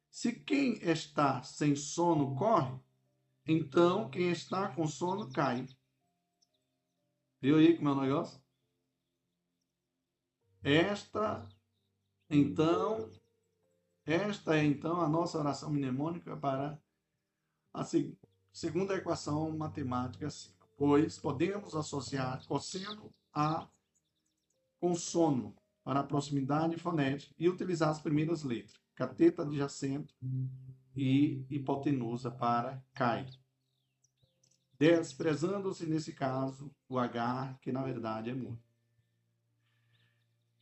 se quem está sem sono corre, então quem está com sono cai. Viu aí como é o negócio? Esta, então, esta é então a nossa oração mnemônica para a segunda equação matemática acima. Pois podemos associar cosseno a com sono para a proximidade fonética e utilizar as primeiras letras, cateta adjacente e hipotenusa para cai. Desprezando-se, nesse caso, o H, que na verdade é mudo.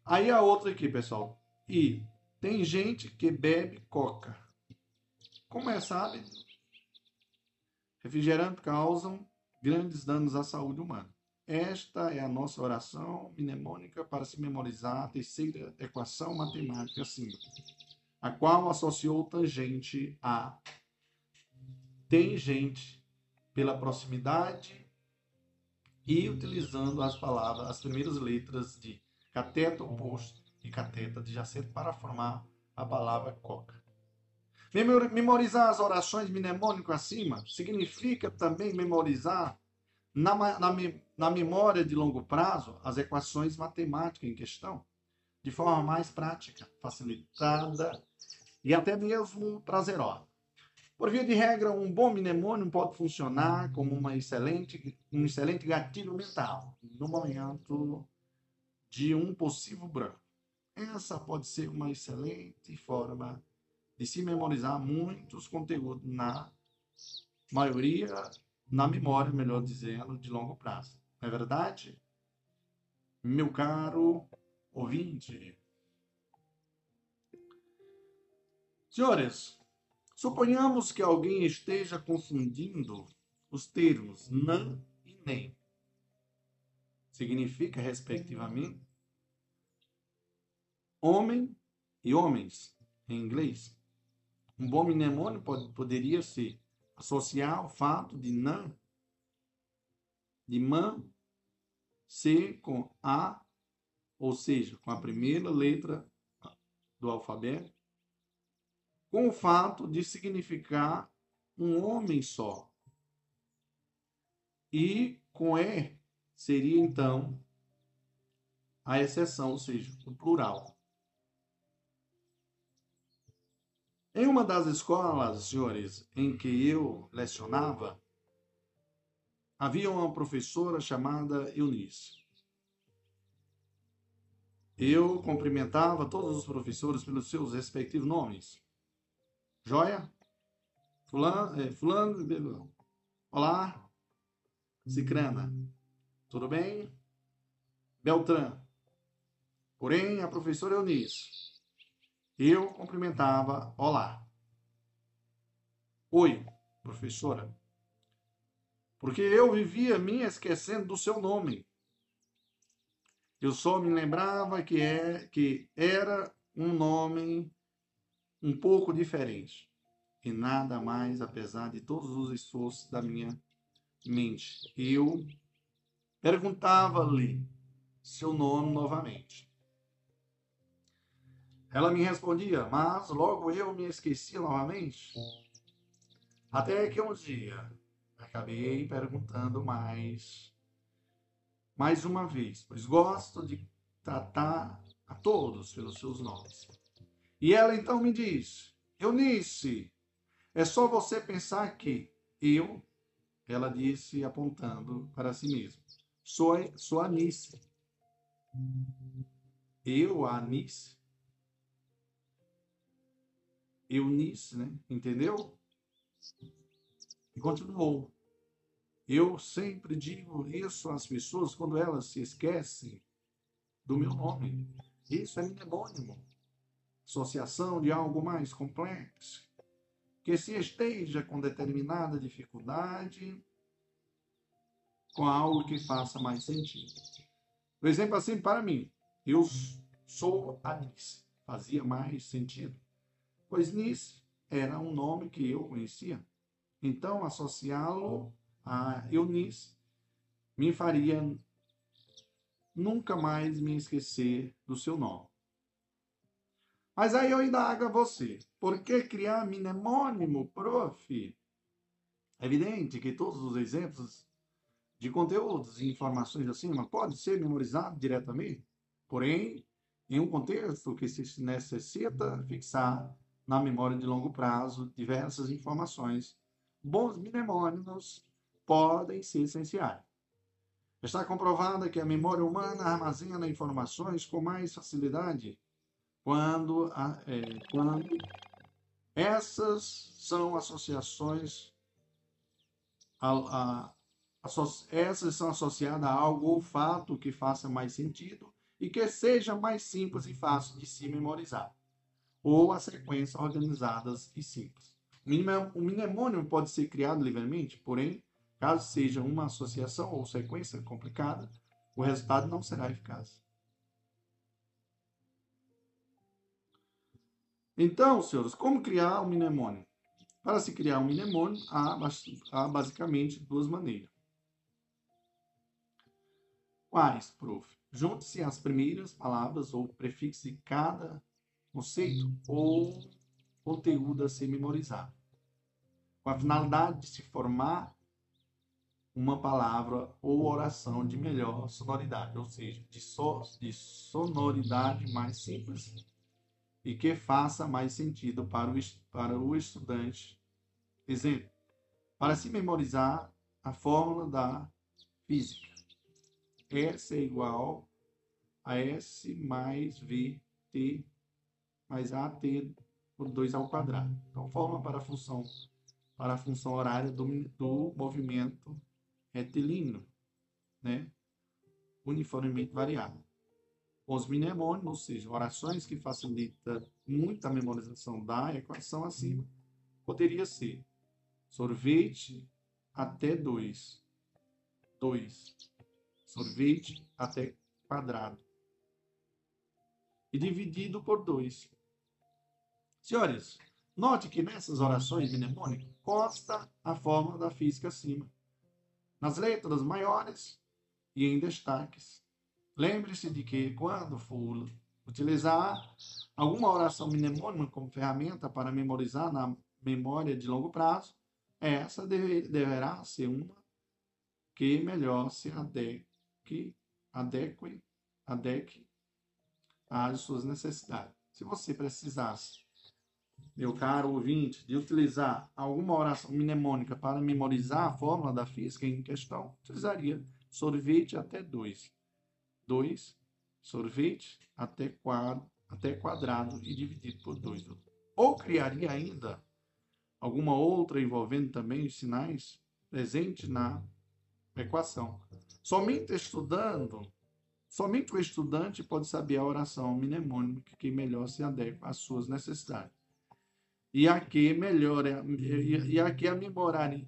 Aí a outra aqui, pessoal. E tem gente que bebe coca. Como é, sabe? Refrigerantes causam grandes danos à saúde humana. Esta é a nossa oração mnemônica para se memorizar a terceira equação matemática simples, a qual associou tangente a tangente pela proximidade e utilizando as palavras, as primeiras letras de cateto oposto e cateta adjacente para formar a palavra coca. Memorizar as orações mnemônicas acima significa também memorizar na, na, na memória de longo prazo as equações matemáticas em questão, de forma mais prática, facilitada e até mesmo prazerosa. Por via de regra, um bom mnemônio pode funcionar como uma excelente, um excelente gatilho mental no momento de um possível branco. Essa pode ser uma excelente forma de se memorizar muitos conteúdos na maioria na memória, melhor dizendo, de longo prazo. Não é verdade? Meu caro ouvinte. Senhores, suponhamos que alguém esteja confundindo os termos não e nem. Significa, respectivamente, homem e homens, em inglês. Um bom mnemônio pode, poderia ser associar o fato de nan, de man, ser com a, ou seja, com a primeira letra do alfabeto, com o fato de significar um homem só. E com E seria então a exceção, ou seja, o plural. Em uma das escolas, senhores, em que eu lecionava, havia uma professora chamada Eunice. Eu cumprimentava todos os professores pelos seus respectivos nomes. Joia? Fulano, é, fulano olá, Cicrana, tudo bem? Beltrán. Porém, a professora Eunice eu cumprimentava, olá. Oi, professora. Porque eu vivia me esquecendo do seu nome. Eu só me lembrava que, é, que era um nome um pouco diferente. E nada mais, apesar de todos os esforços da minha mente. Eu perguntava-lhe seu nome novamente. Ela me respondia, mas logo eu me esquecia novamente. Até que um dia acabei perguntando mais, mais uma vez, pois gosto de tratar a todos pelos seus nomes. E ela então me disse: Eunice, é só você pensar que eu, ela disse apontando para si mesma, sou, sou Anice. Eu, a Anice. Eunice, né? Entendeu? E continuou. Eu sempre digo isso às pessoas quando elas se esquecem do meu nome. Isso é mnemônimo. Associação de algo mais complexo. Que se esteja com determinada dificuldade, com algo que faça mais sentido. Por exemplo, assim, para mim, eu sou Alice. Fazia mais sentido. Pois Nice era um nome que eu conhecia. Então, associá-lo a Eunice me faria nunca mais me esquecer do seu nome. Mas aí eu indago a você, por que criar mnemônimo, prof? É evidente que todos os exemplos de conteúdos e informações acima podem ser memorizados diretamente, porém, em um contexto que se necessita fixar na memória de longo prazo diversas informações, bons mnemônimos podem ser essenciais. Está comprovado que a memória humana armazena informações com mais facilidade quando, é, quando essas são associações a, a, essas são associadas a algo ou fato que faça mais sentido e que seja mais simples e fácil de se memorizar, ou a sequências organizadas e simples. O mnemônimo pode ser criado livremente, porém Caso seja uma associação ou sequência complicada, o resultado não será eficaz. Então, senhores, como criar um mnemônio? Para se criar um mnemônio, há, há basicamente duas maneiras. Quais, prof? Junte-se as primeiras palavras ou prefixos de cada conceito ou conteúdo a ser memorizado, com a finalidade de se formar uma palavra ou oração de melhor sonoridade, ou seja, de, so, de sonoridade mais simples e que faça mais sentido para o, para o estudante. Exemplo, para se memorizar a fórmula da física. S é igual a S mais VT mais AT por 2 ao quadrado. Então, fórmula para a função, para a função horária do, do movimento retilíneo, né? uniformemente variável. Os mnemônimos, ou seja, orações que facilitam muito a memorização da equação acima, poderia ser sorvete até 2, 2, sorvete até quadrado, e dividido por 2. Senhores, note que nessas orações mnemônicas consta a fórmula da física acima nas letras maiores e em destaques. Lembre-se de que, quando for utilizar alguma oração mnemônica como ferramenta para memorizar na memória de longo prazo, essa deve, deverá ser uma que melhor se adeque, adeque, adeque às suas necessidades. Se você precisasse meu caro ouvinte, de utilizar alguma oração mnemônica para memorizar a fórmula da física em questão, utilizaria sorvete até 2. 2, sorvete até, quadro, até quadrado e dividido por 2. Ou criaria ainda alguma outra envolvendo também os sinais presentes na equação. Somente estudando, somente o estudante pode saber a oração mnemônica que melhor se adequa às suas necessidades e a que melhora e, e a que a memorar e,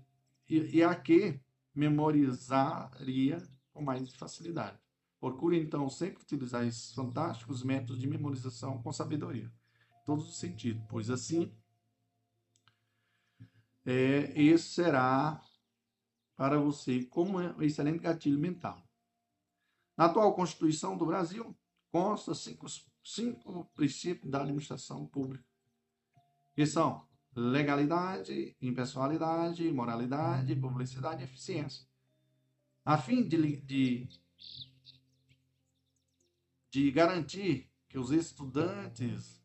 e a que memorizaria com mais facilidade. Procure então sempre utilizar esses fantásticos métodos de memorização com sabedoria, em todos os sentidos, pois assim é, esse será para você como um excelente gatilho mental. Na atual Constituição do Brasil consta cinco, cinco princípios da administração pública, que são legalidade, impessoalidade, moralidade, publicidade e eficiência. A fim de, de, de garantir que os estudantes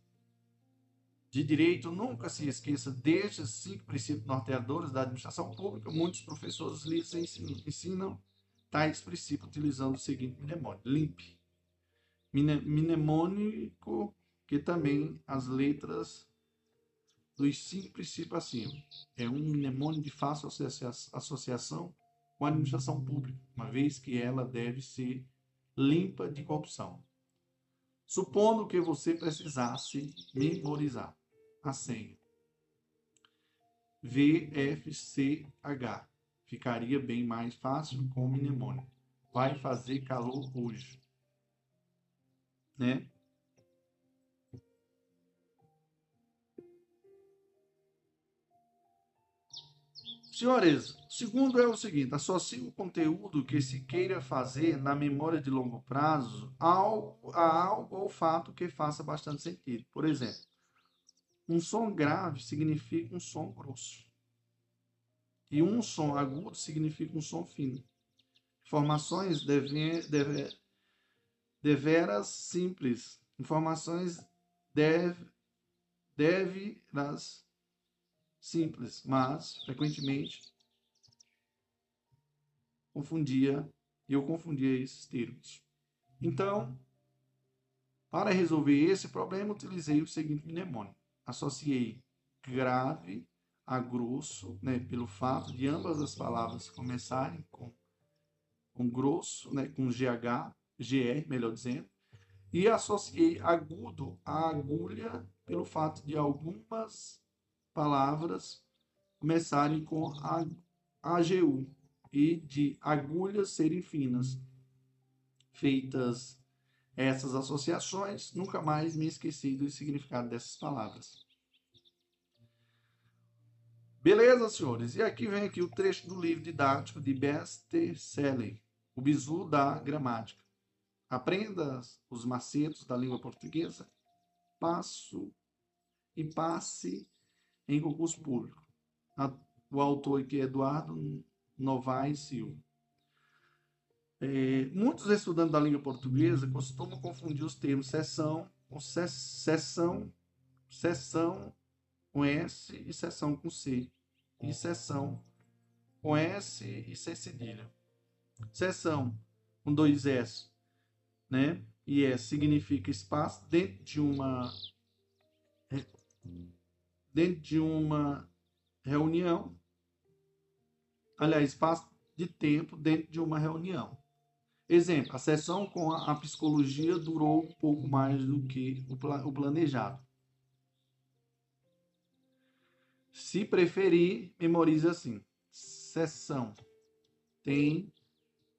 de direito nunca se esqueçam destes cinco princípios norteadores da administração pública, muitos professores ensinam, tais princípios utilizando o seguinte mnemônico: LIMP. Mnemônico que também as letras dos cinco princípios acima. É um mnemônico de fácil associação com a administração pública, uma vez que ela deve ser limpa de corrupção. Supondo que você precisasse memorizar a senha VFCH, ficaria bem mais fácil com o mnemônico. Vai fazer calor hoje. Né? Senhores, segundo é o seguinte: associe o conteúdo que se queira fazer na memória de longo prazo ao, a algo ou fato que faça bastante sentido. Por exemplo, um som grave significa um som grosso. E um som agudo significa um som fino. Informações deve, deve, deveras simples. Informações deve, deveras simples, mas frequentemente confundia, eu confundia esses termos. Então, para resolver esse problema, utilizei o seguinte mnemônico. Associei grave a grosso, né, pelo fato de ambas as palavras começarem com, com grosso, né, com GH, GR, melhor dizendo, e associei agudo a agulha pelo fato de algumas palavras começarem com a, AGU e de agulhas serem finas. Feitas essas associações, nunca mais me esqueci do significado dessas palavras. Beleza, senhores? E aqui vem aqui o trecho do livro didático de best-seller, O Bizu da Gramática. Aprenda os macetos da língua portuguesa, passo e passe em concurso público. O autor aqui é Eduardo Novaes Silva. É, muitos estudantes da língua portuguesa costumam confundir os termos sessão com sessão, sessão com S e sessão com C, e sessão com S e C cedilha. Sessão com dois S, né? E S significa espaço dentro de uma dentro de uma reunião, aliás, espaço de tempo dentro de uma reunião. Exemplo, a sessão com a, psicologia durou um pouco mais do que o, planejado. Se preferir, memorize assim. Sessão tem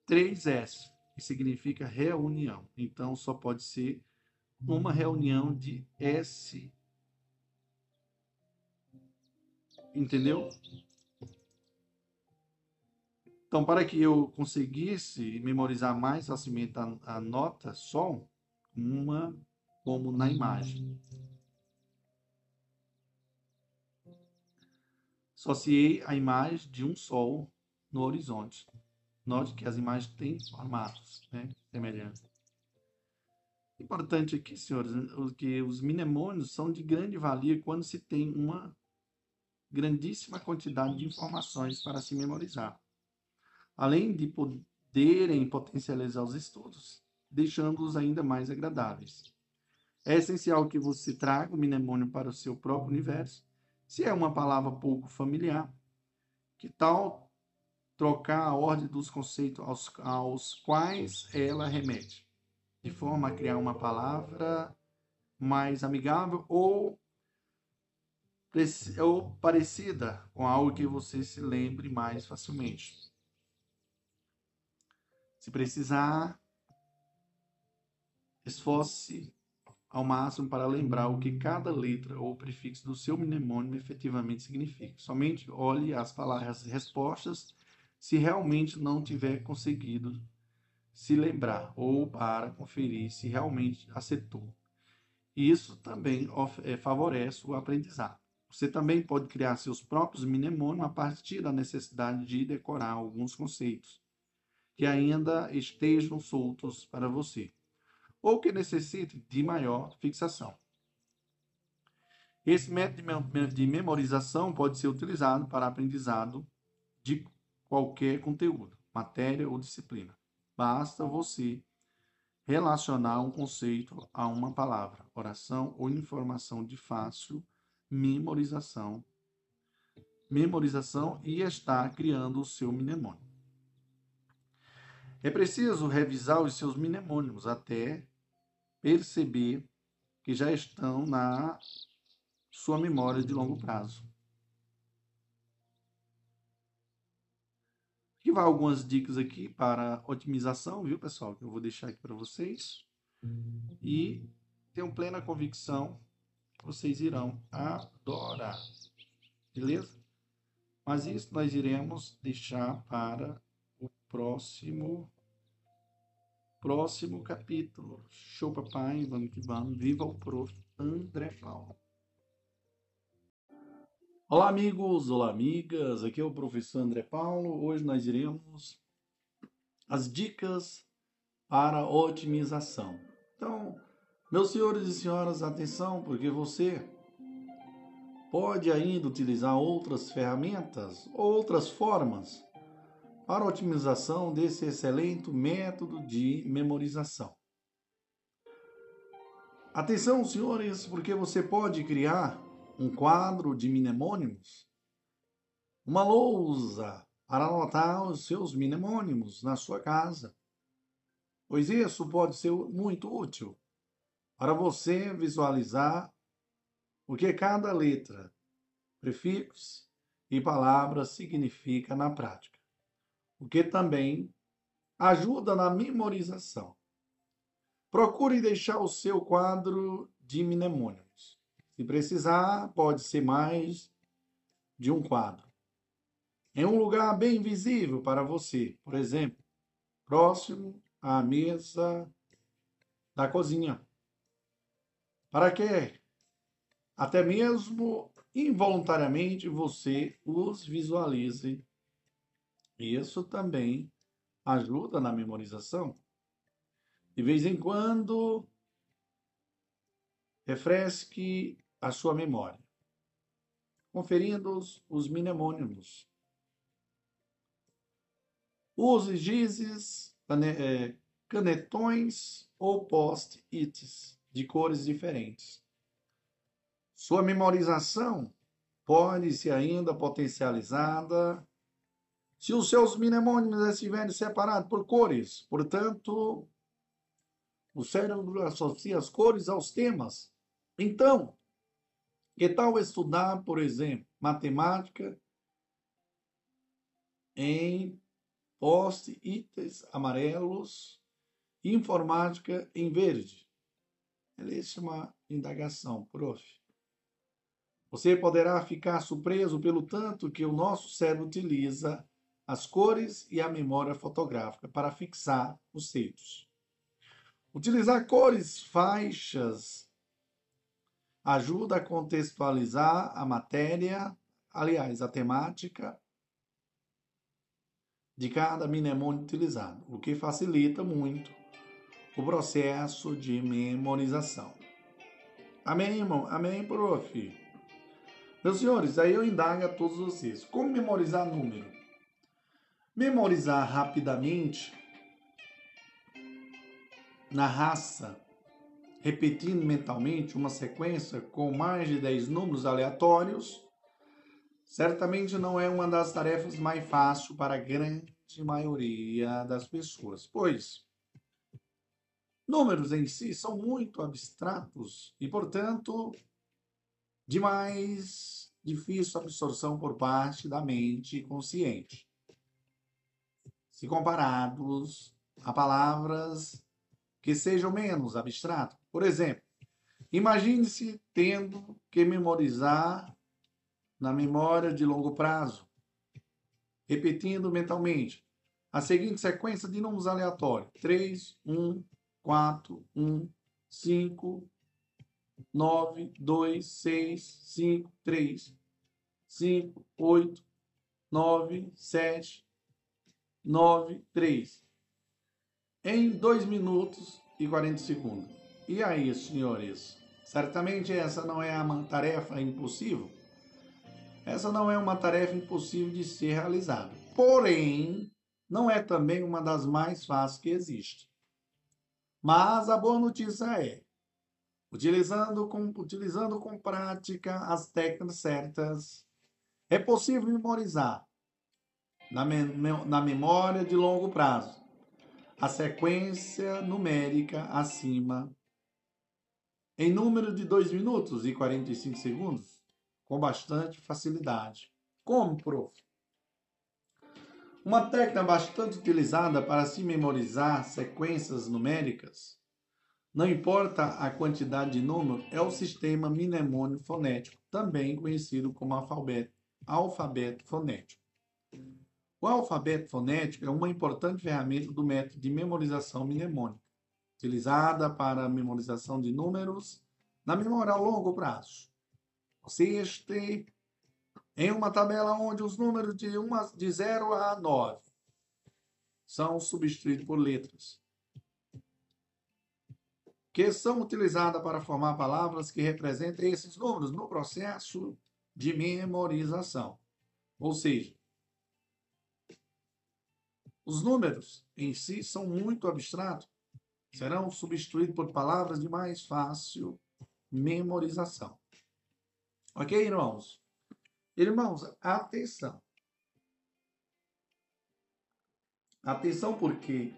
três S, que significa reunião. Então, só pode ser uma reunião de S Entendeu? Então, para que eu conseguisse memorizar mais facilmente a, a nota Sol, uma como na imagem. Associei a imagem de um Sol no horizonte. Note que as imagens têm formatos né, semelhantes. Importante aqui, senhores, que os mnemônios são de grande valia quando se tem uma grandíssima quantidade de informações para se memorizar, além de poderem potencializar os estudos, deixando-os ainda mais agradáveis. É essencial que você traga o mnemônio para o seu próprio universo. Se é uma palavra pouco familiar, que tal trocar a ordem dos conceitos aos, aos quais ela remete, de forma a criar uma palavra mais amigável ou ou parecida com algo que você se lembre mais facilmente. Se precisar, esforce ao máximo para lembrar o que cada letra ou prefixo do seu mnemônimo efetivamente significa. Somente olhe as palavras respostas se realmente não tiver conseguido se lembrar ou para conferir se realmente acertou. Isso também é, favorece o aprendizado. Você também pode criar seus próprios mnemônios a partir da necessidade de decorar alguns conceitos que ainda estejam soltos para você ou que necessite de maior fixação. Esse método de memorização pode ser utilizado para aprendizado de qualquer conteúdo, matéria ou disciplina. Basta você relacionar um conceito a uma palavra, oração ou informação de fácil memorização, memorização e está criando o seu mnemônio. É preciso revisar os seus mnemônios até perceber que já estão na sua memória de longo prazo. Aqui vai algumas dicas aqui para otimização, viu, pessoal? Que eu vou deixar aqui para vocês. E tenho plena convicção vocês irão adorar. Beleza? Mas isso nós iremos deixar para próximo próximo capítulo. Show, papai. Vamos que vamos. Viva o prof. André Paulo. Olá, amigos. Olá, amigas. Aqui é o professor André Paulo. Hoje nós iremos as dicas para otimização. Então, meus senhores e senhoras, atenção, porque você pode ainda utilizar outras ferramentas, outras formas para a otimização desse excelente método de memorização. Atenção, senhores, porque você pode criar um quadro de mnemônimos, uma lousa para anotar os seus mnemônimos na sua casa, pois isso pode ser muito útil para você visualizar o que cada letra, prefixo e palavra significa na prática, o que também ajuda na memorização. Procure deixar o seu quadro de mnemônios. Se precisar, pode ser mais de um quadro. Em um lugar bem visível para você, por exemplo, próximo à mesa da cozinha para que até mesmo involuntariamente você os visualize. Isso também ajuda na memorização. De vez em quando, refresque a sua memória, conferindo os, os mnemônimos. Use gizes, eh, canetões ou post-its de cores diferentes. Sua memorização pode ser ainda potencializada se os seus mnemônimos estiverem separados por cores. Portanto, o cérebro associa as cores aos temas. Então, que tal estudar, por exemplo, matemática em post-its amarelos, informática em verde? É uma indagação, prof. Você poderá ficar surpreso pelo tanto que o nosso cérebro utiliza as cores e a memória fotográfica para fixar os feitos. Utilizar cores, faixas, ajuda a contextualizar a matéria, aliás, a temática de cada mnemônio utilizado, o que facilita muito o processo de memorização. Amém, irmão? Amém, prof? Meus senhores, aí eu indago a todos vocês. Como memorizar número? Memorizar rapidamente na raça, repetindo mentalmente uma sequência com mais de 10 números aleatórios, certamente não é uma das tarefas mais fáceis para a grande maioria das pessoas, pois Números em si são muito abstratos e, portanto, de mais difícil absorção por parte da mente consciente. Se comparados a palavras que sejam menos abstratas. Por exemplo, imagine-se tendo que memorizar na memória de longo prazo, repetindo mentalmente a seguinte sequência de números aleatórios: 3, 1, 4, 1, 5, 9, 2, 6, 5, 3, 5, 8, 9, 7, 9, 3. Em 2 minutos e 40 segundos. E aí, senhores? Certamente essa não é uma tarefa impossível? Essa não é uma tarefa impossível de ser realizada. Porém, não é também uma das mais fáceis que existe. Mas a boa notícia é, utilizando com, utilizando com prática as técnicas certas, é possível memorizar na, na memória de longo prazo a sequência numérica acima em número de 2 minutos e 45 segundos com bastante facilidade. Como, prof? Uma técnica bastante utilizada para se memorizar sequências numéricas, não importa a quantidade de número, é o sistema mnemônico fonético, também conhecido como alfabeto, alfabeto fonético. O alfabeto fonético é uma importante ferramenta do método de memorização mnemônica, utilizada para a memorização de números na memória a longo prazo. Consiste em uma tabela onde os números de, uma, de 0 a 9 são substituídos por letras, que são utilizadas para formar palavras que representem esses números no processo de memorização. Ou seja, os números em si são muito abstratos, serão substituídos por palavras de mais fácil memorização. Ok, irmãos? Irmãos, atenção. Atenção porque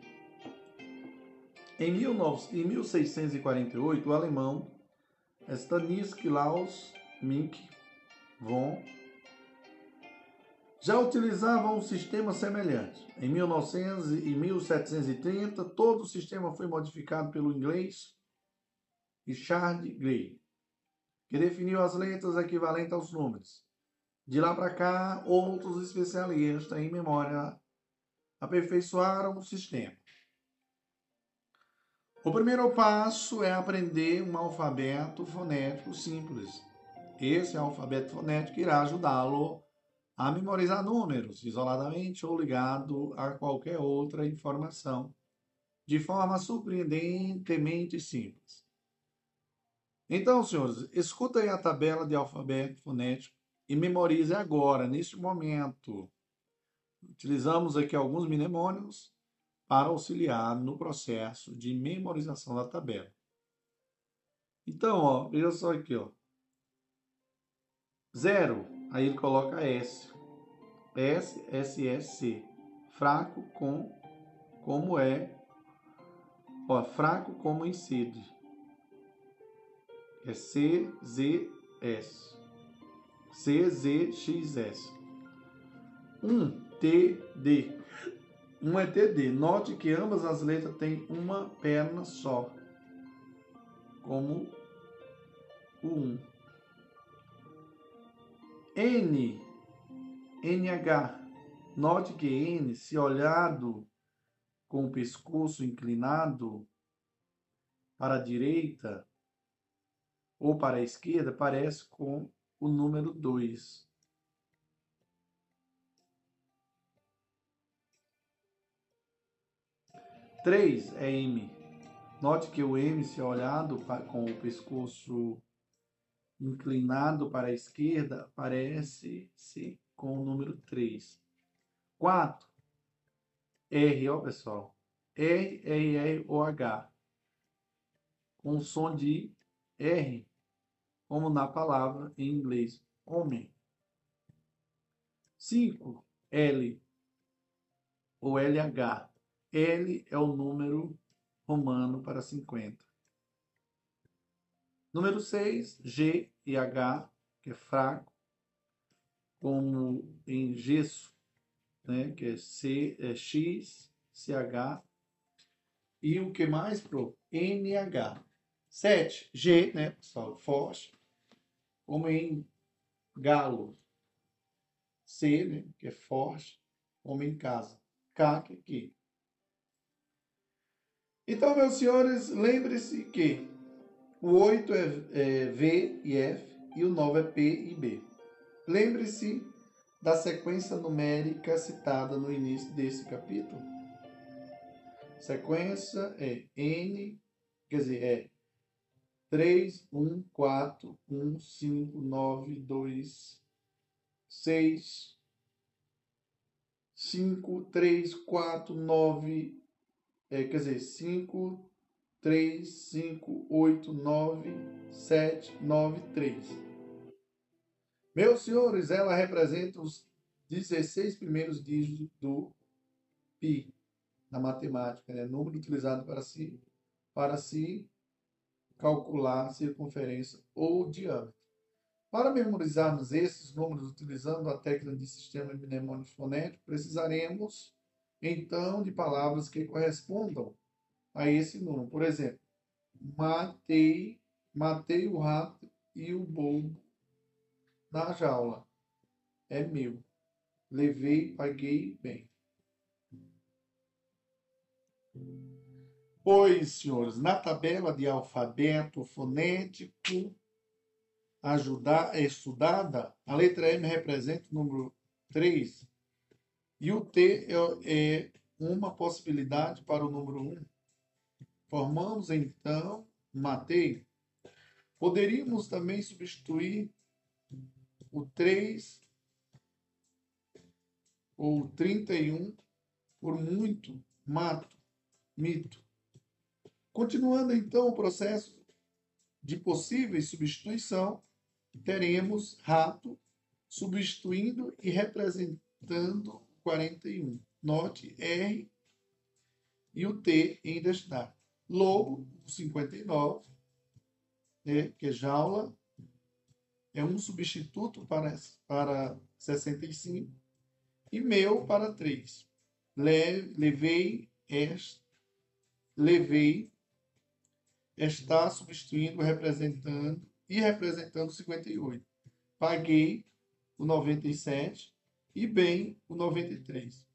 em, 19, em 1648 o alemão Stanislaus Mink von já utilizava um sistema semelhante. Em 1900 e 1730, todo o sistema foi modificado pelo inglês Richard Gray que definiu as letras equivalentes aos números. De lá para cá, outros especialistas em memória aperfeiçoaram o sistema. O primeiro passo é aprender um alfabeto fonético simples. Esse alfabeto fonético irá ajudá-lo a memorizar números isoladamente ou ligado a qualquer outra informação, de forma surpreendentemente simples. Então, senhores, escuta aí a tabela de alfabeto fonético e memorize agora, neste momento. Utilizamos aqui alguns mnemônios para auxiliar no processo de memorização da tabela. Então, ó, veja só aqui, ó. Zero, aí ele coloca S. S, S, S, C. Fraco com, como é, ó, fraco como incide é CZS. CZXS. Um TD. Um é TD. Note que ambas as letras têm uma perna só. Como o 1. N. NH. Note que N, se olhado com o pescoço inclinado para a direita, ou para a esquerda parece com o número 2. Três é M. Note que o M, se olhado com o pescoço inclinado para a esquerda, parece-se com o número 3. 4. R, ó pessoal. R, R, R, O, H. Com som de R como na palavra em inglês homem. 5. L ou LH. L é o número romano para 50. Número 6, G e H, que é fraco, como em gesso, né, que é, C, é X, CH. E o que mais, pro? NH. 7, G, né, pessoal, forte, como em galo. C, né, que é forte, como em casa. K, que é aqui. Então, meus senhores, lembre-se que O 8 é, é V e F e o 9 é P e B. Lembre-se da sequência numérica citada no início desse capítulo. Sequência é N, quer dizer, é 3, 1, 4, 1, 5, 9, 2, 6, 5, 3, 4, 9, é, quer dizer, 5, 3, 5, 8, 9, 7, 9, 3. Meus senhores, ela representa os 16 primeiros dígitos do pi na matemática, né? número utilizado para se, para se calcular circunferência ou diâmetro. Para memorizarmos esses números utilizando a técnica de sistema mnemônico fonético, precisaremos então de palavras que correspondam a esse número. Por exemplo, matei, matei o rato e o bobo na jaula. É meu. Levei, paguei bem. Pois, senhores, na tabela de alfabeto fonético ajudar, estudada, a letra M representa o número 3 e o T é, é uma possibilidade para o número 1. Formamos então matei. Poderíamos também substituir o 3 ou 31 por muito, mato, mito. Continuando então o processo de possíveis substituição, teremos rato substituindo e representando o 41. Note R e o T em destaque. Lobo, o 59, né, que é jaula, é um substituto para, para 65 e meu para 3. Le, levei, est, levei, está substituindo, representando e representando 58. Paguei o 97 e bem o 93.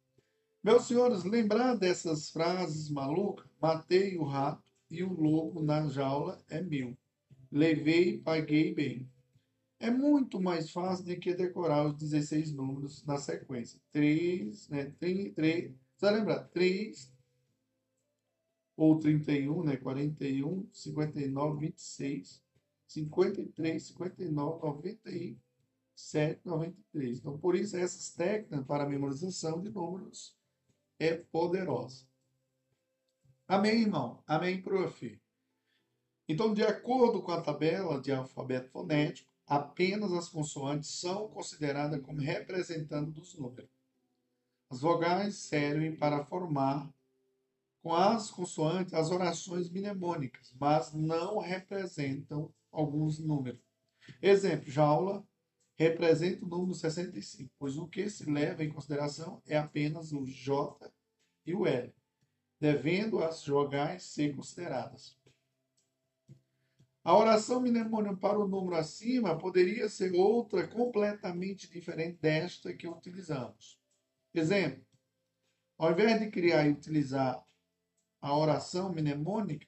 Meus senhores, lembrar dessas frases malucas? Matei o rato e o lobo na jaula é meu. Levei, paguei bem. É muito mais fácil do que decorar os 16 números na sequência. 3, né? 3, 3 você vai lembrar? 3 ou 31, né? 41, 59, 26, 53, 59, 97, 93. Então, por isso, essas técnicas para memorização de números é poderosa. Amém, irmão? Amém, prof? Então, de acordo com a tabela de alfabeto fonético, apenas as consoantes são consideradas como representantes dos números. As vogais servem para formar com as consoantes as orações mnemônicas, mas não representam alguns números. Exemplo, jaula representa o número 65, pois o que se leva em consideração é apenas o J e o L, devendo as vogais ser consideradas. A oração mnemônica para o número acima poderia ser outra completamente diferente desta que utilizamos. Exemplo, ao invés de criar e utilizar a oração mnemônica,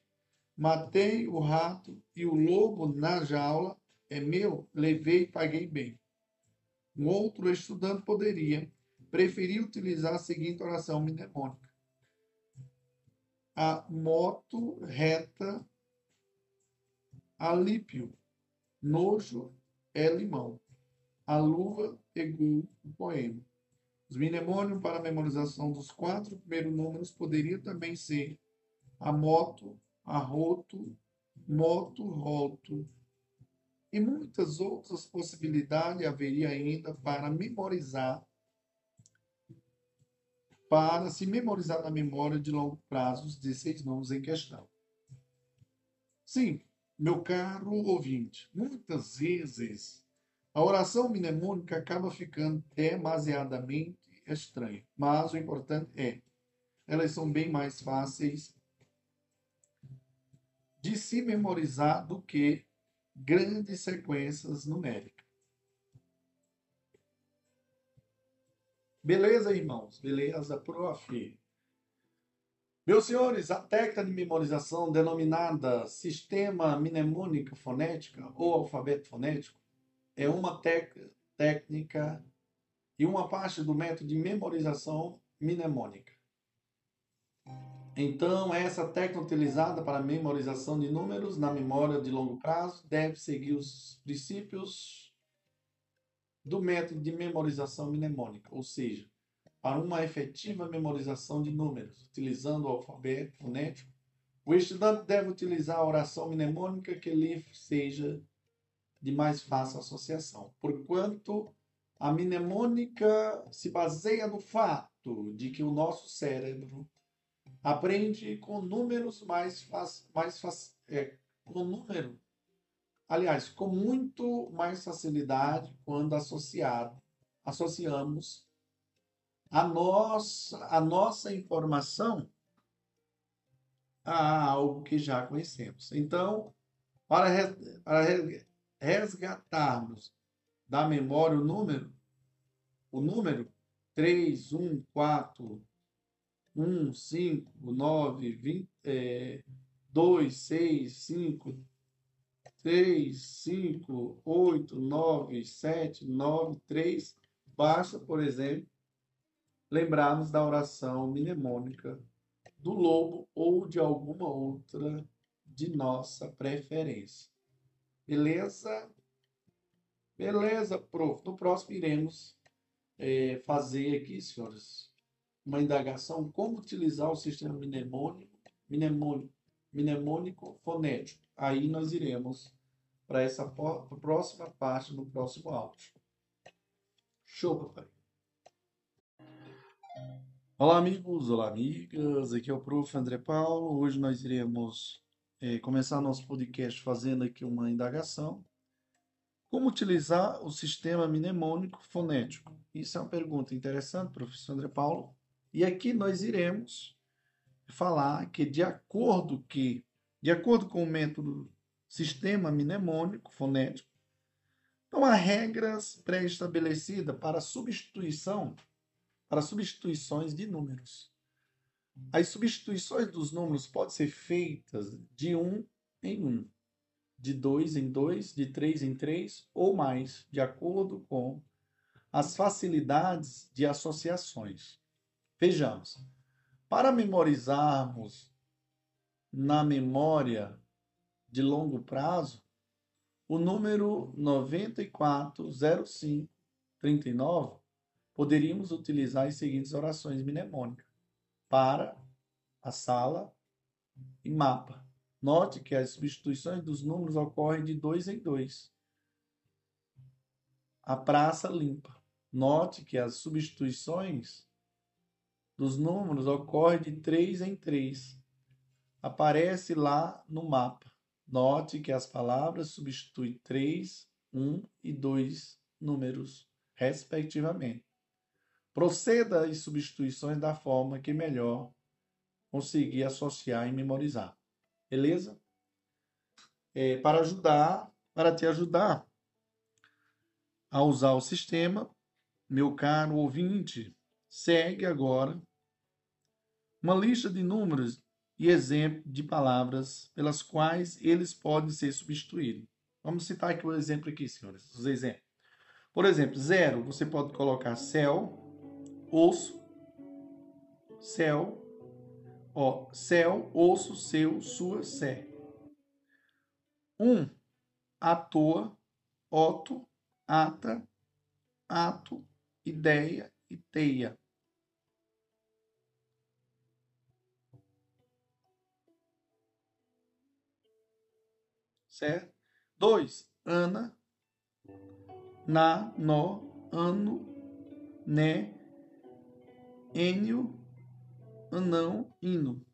Matei o rato e o lobo na jaula é meu, levei e paguei bem. Um outro estudante poderia preferir utilizar a seguinte oração mnemônica: A moto reta alípio, nojo é limão. A luva pegou o poema. Os mnemônios para a memorização dos quatro primeiros números poderiam também ser a moto arroto, moto, roto. E muitas outras possibilidades haveria ainda para memorizar, para se memorizar na memória de longo prazo os 16 nomes em questão. Sim, meu caro ouvinte, muitas vezes a oração mnemônica acaba ficando demasiadamente estranha, mas o importante é, elas são bem mais fáceis de se memorizar do que grandes sequências numéricas. Beleza, irmãos? Beleza, prof? Meus senhores, a técnica de memorização denominada Sistema Mnemônico Fonética ou Alfabeto Fonético é uma técnica e uma parte do método de memorização mnemônica. Então, essa técnica utilizada para memorização de números na memória de longo prazo deve seguir os princípios do método de memorização mnemônica, ou seja, para uma efetiva memorização de números, utilizando o alfabeto fonético, o estudante deve utilizar a oração mnemônica que lhe seja de mais fácil associação, porquanto a mnemônica se baseia no fato de que o nosso cérebro aprende com números mais mais é, com número, aliás, com muito mais facilidade quando associado, associamos a nossa, a nossa informação a algo que já conhecemos. Então, para, resgatarmos da memória o número, o número 3, 1, 4, 1, 5, 9, 20, é, 2, 6, 5, 3, 5, 8, 9, 7, 9, 3. Basta, por exemplo, lembrarmos da oração mnemônica do lobo ou de alguma outra de nossa preferência. Beleza? Beleza, prof. No próximo iremos é, fazer aqui, senhores, uma indagação como utilizar o sistema mnemônico, mnemônico, mnemônico fonético. Aí nós iremos para essa próxima parte no próximo áudio. Show, papai. Olá, amigos, olá, amigas. Aqui é o prof. André Paulo. Hoje nós iremos é, começar nosso podcast fazendo aqui uma indagação como utilizar o sistema mnemônico fonético? Isso é uma pergunta interessante, professor André Paulo. E aqui nós iremos falar que de acordo que de acordo com o método sistema mnemônico fonético, não há regras pré-estabelecidas para substituição para substituições de números. As substituições dos números podem ser feitas de um em um de dois em dois, de três em três ou mais, de acordo com as facilidades de associações. Vejamos, para memorizarmos na memória de longo prazo, o número 940539, poderíamos utilizar as seguintes orações mnemônicas para a sala e mapa. Note que as substituições dos números ocorrem de dois em dois. A praça limpa. Note que as substituições dos números ocorrem de três em três. Aparece lá no mapa. Note que as palavras substituem três, um e dois números, respectivamente. Proceda às substituições da forma que melhor conseguir associar e memorizar. Beleza? É, para ajudar, para te ajudar a usar o sistema, meu caro ouvinte, segue agora uma lista de números e exemplos de palavras pelas quais eles podem ser substituídos. Vamos citar aqui o um exemplo aqui, senhores, os exemplos. Por exemplo, zero, você pode colocar céu, osso, céu, Ó, céu, osso, seu, sua, sé. Um, à toa, oto, ata, ato, ideia e teia. Certo? Dois, Ana, na, no, ano, né, Enio, anão, hino.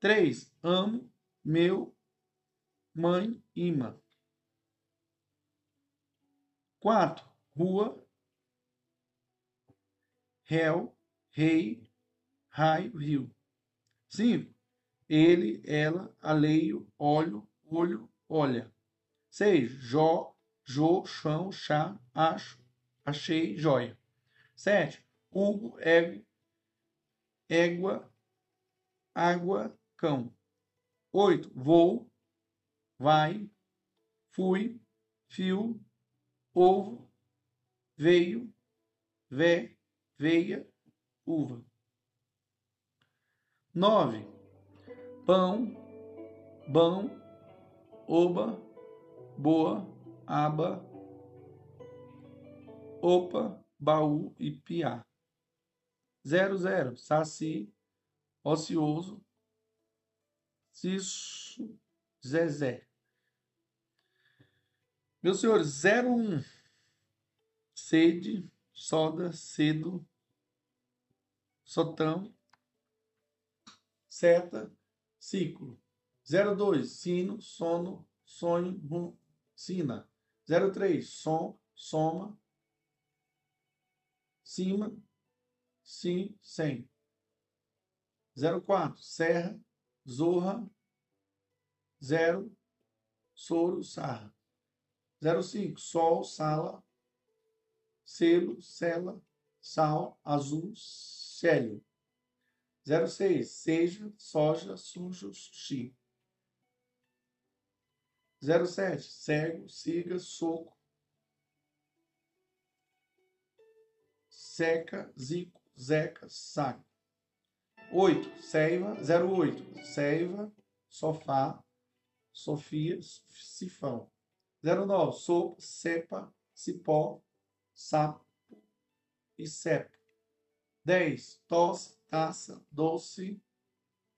3. Amo, meu, mãe, imã. 4. Rua, réu, rei, raio, rio. 5. Ele, ela, aleio, óleo, olho, olha. 6. Jó, jô, chão, chá, acho, achei, joia. 7. Hugo, ego, égua, água, cão. Oito, vou, vai, fui, fio, ovo, veio, vé, veia, uva. Nove, pão, bão, oba, boa, aba, opa, baú e piá. Zero, zero, saci, ocioso, cisso, zezé. Meus senhores, zero um, sede, soda, cedo, sotão, seta, ciclo. 02, sino, sono, sonho, rum, sina. 03, som, soma, cima, sim, sem. 04, serra, zorra, 0, soro, sarra. 05, sol, sala, selo, cela, sal, azul, célio. 06, seja, soja, sujo, sushi. 07, cego, siga, soco, seca, zico, zeca, saco. 8, seiva, 08, seiva, sofá, sofia, sifão. 09, sopa, cepa, cipó, sapo e cepo. 10, tosse, taça, doce,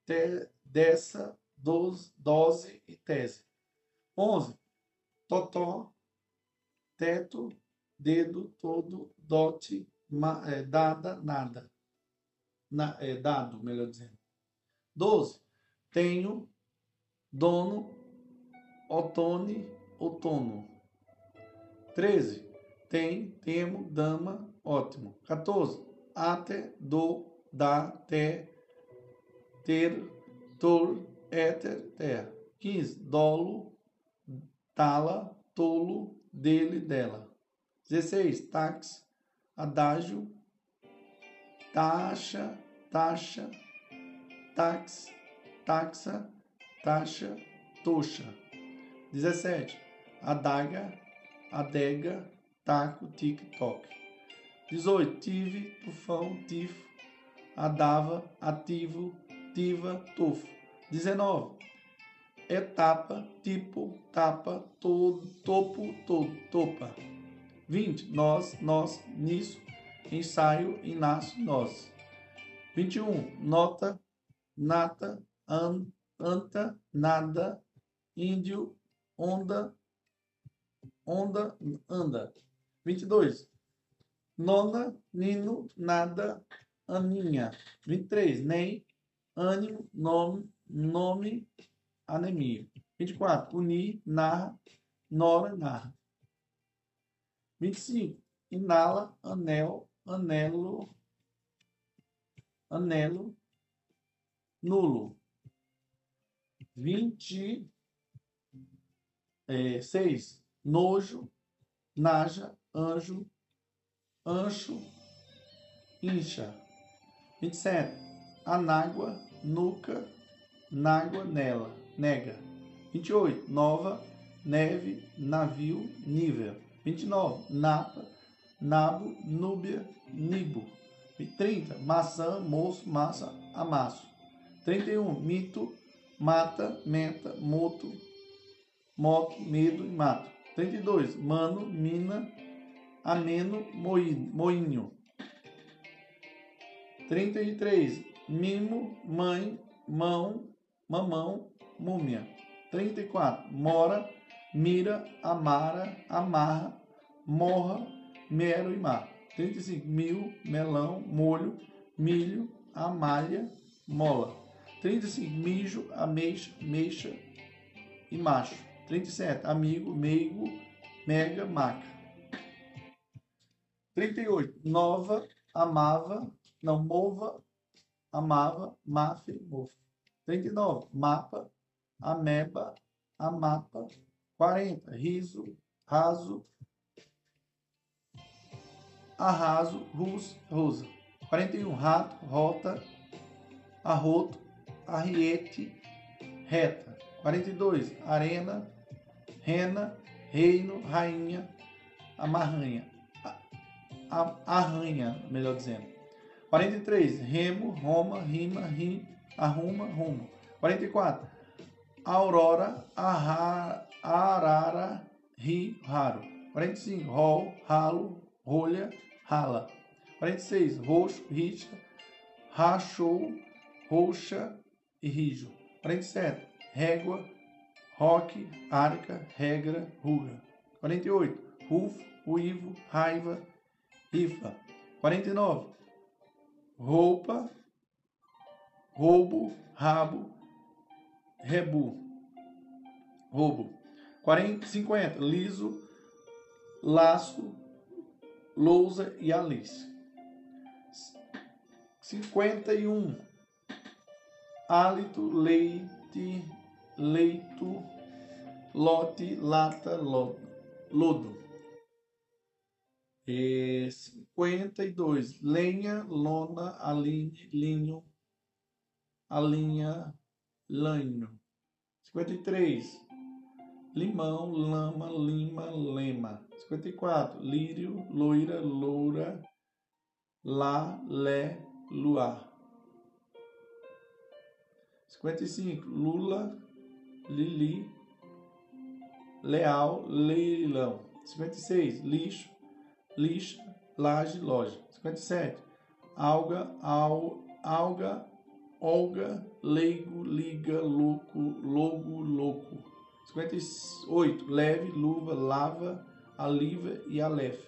te, dessa, doze, dose e tese. 11. Totó, teto, dedo, todo, dote, ma, é, dada, nada. Na, é, dado, melhor dizendo. 12. Tenho, dono, otone, outono. 13. Tem, temo, dama, ótimo. 14. Até, do, dá, te, ter, tor, éter, terra. 15. Dolo, tala, tolo, dele, dela. 16. Táxi, adágio, taxa, taxa, táxi, taxa, taxa, toxa. 17. Adaga, adega, taco, tic-toc. 18. Tive, tufão, tifo, adava, ativo, tiva, tufo. 19 etapa, tipo, tapa, todo, topo, todo, topa. 20. Nós, nós, nisso, ensaio, inácio, nós. 21. Nota, nata, an, anta, nada, índio, onda, onda, anda. 22. Nona, nino, nada, aninha. 23. Nem, ânimo, nome, nome, anemia. 24. Unir, narra, nora, narra. 25. Inala, anel, anelo, anelo, nulo. 26. É, nojo, naja, anjo, ancho, incha. 27. Anágua, nuca, nágua, nela nega. 28. Nova, neve, navio, nível. 29. Napa, nabo, núbia, nibo. 30. Maçã, moço, massa, amasso. 31. Mito, mata, menta, moto, moto, medo e mato. 32. Mano, mina, ameno, moinho. 33. Mimo, mãe, mão, mamão, múmia. 34. Mora, mira, amara, amarra, morra, mero e mar. 35. Mil, melão, molho, milho, amalha, mola. 35. Mijo, ameixa, meixa e macho. 37. Amigo, meigo, mega, maca. 38. Nova, amava, não mova, amava, mafe, mofa. 39. Mapa, ameba, amapa. 40. Riso, raso, arraso, rus, rosa. 41. Rato, rota, arroto, arriete, reta. 42. Arena, rena, reino, rainha, amarranha. A, arranha, melhor dizendo. 43. Remo, Roma, rima, rim, arruma, rumo. 44. Aurora, arra, arara, ri, raro. 45. Rol, ralo, rolha, rala. 46. Roxo, rixa, rachou, roxa e rijo. 47. Régua, roque, arca, regra, ruga. 48. Rufo, uivo, raiva, rifa. 49. Roupa, roubo, rabo, rebu. Roubo. 40, 50. Liso, laço, lousa e alice. 51. Hálito, leite, leito, lote, lata, lodo. E 52. Lenha, lona, aline, linho, alinha, lanho. 53. Limão, lama, lima, lema. 54. Lírio, loira, loura, lá, lé, luar. 55. Lula, Lili, Leal, Leilão. 56. Lixo, Lixa, Laje, Loja. 57. Alga, al, Alga, Olga, Leigo, Liga, Louco, Logo, Louco. 58. Leve, Luva, Lava, Aliva e Aleph.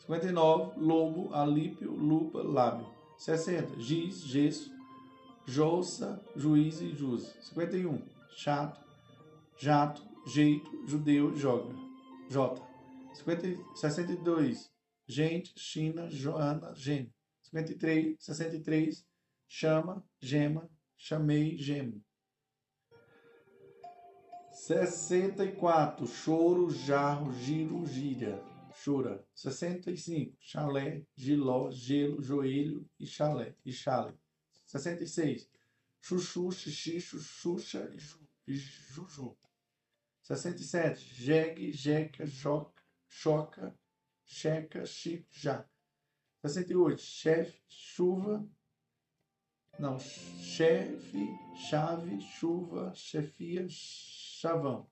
59. Lobo, Alípio, Lupa, Lábio. 60. Giz, Gesso, Jouça, Juiz e Jus. 51. Chato, Jato, Jeito, Judeu, Joga. J. 50, 62. Gente, China, Joana, Gênio. 53. 63. Chama, Gema, Chamei, Gemo. 64. Choro, jarro, giro, gíria. Chora. 65. Chalé, giló, gelo, joelho e chalé. E chale. 66. Chuchu, xixi, xuxa e juju. 67. Jegue, jeca, joca, choca, checa, chico, jaca. 68. Chefe, chuva. Não, chefe, chave, chuva, chefia, chavão.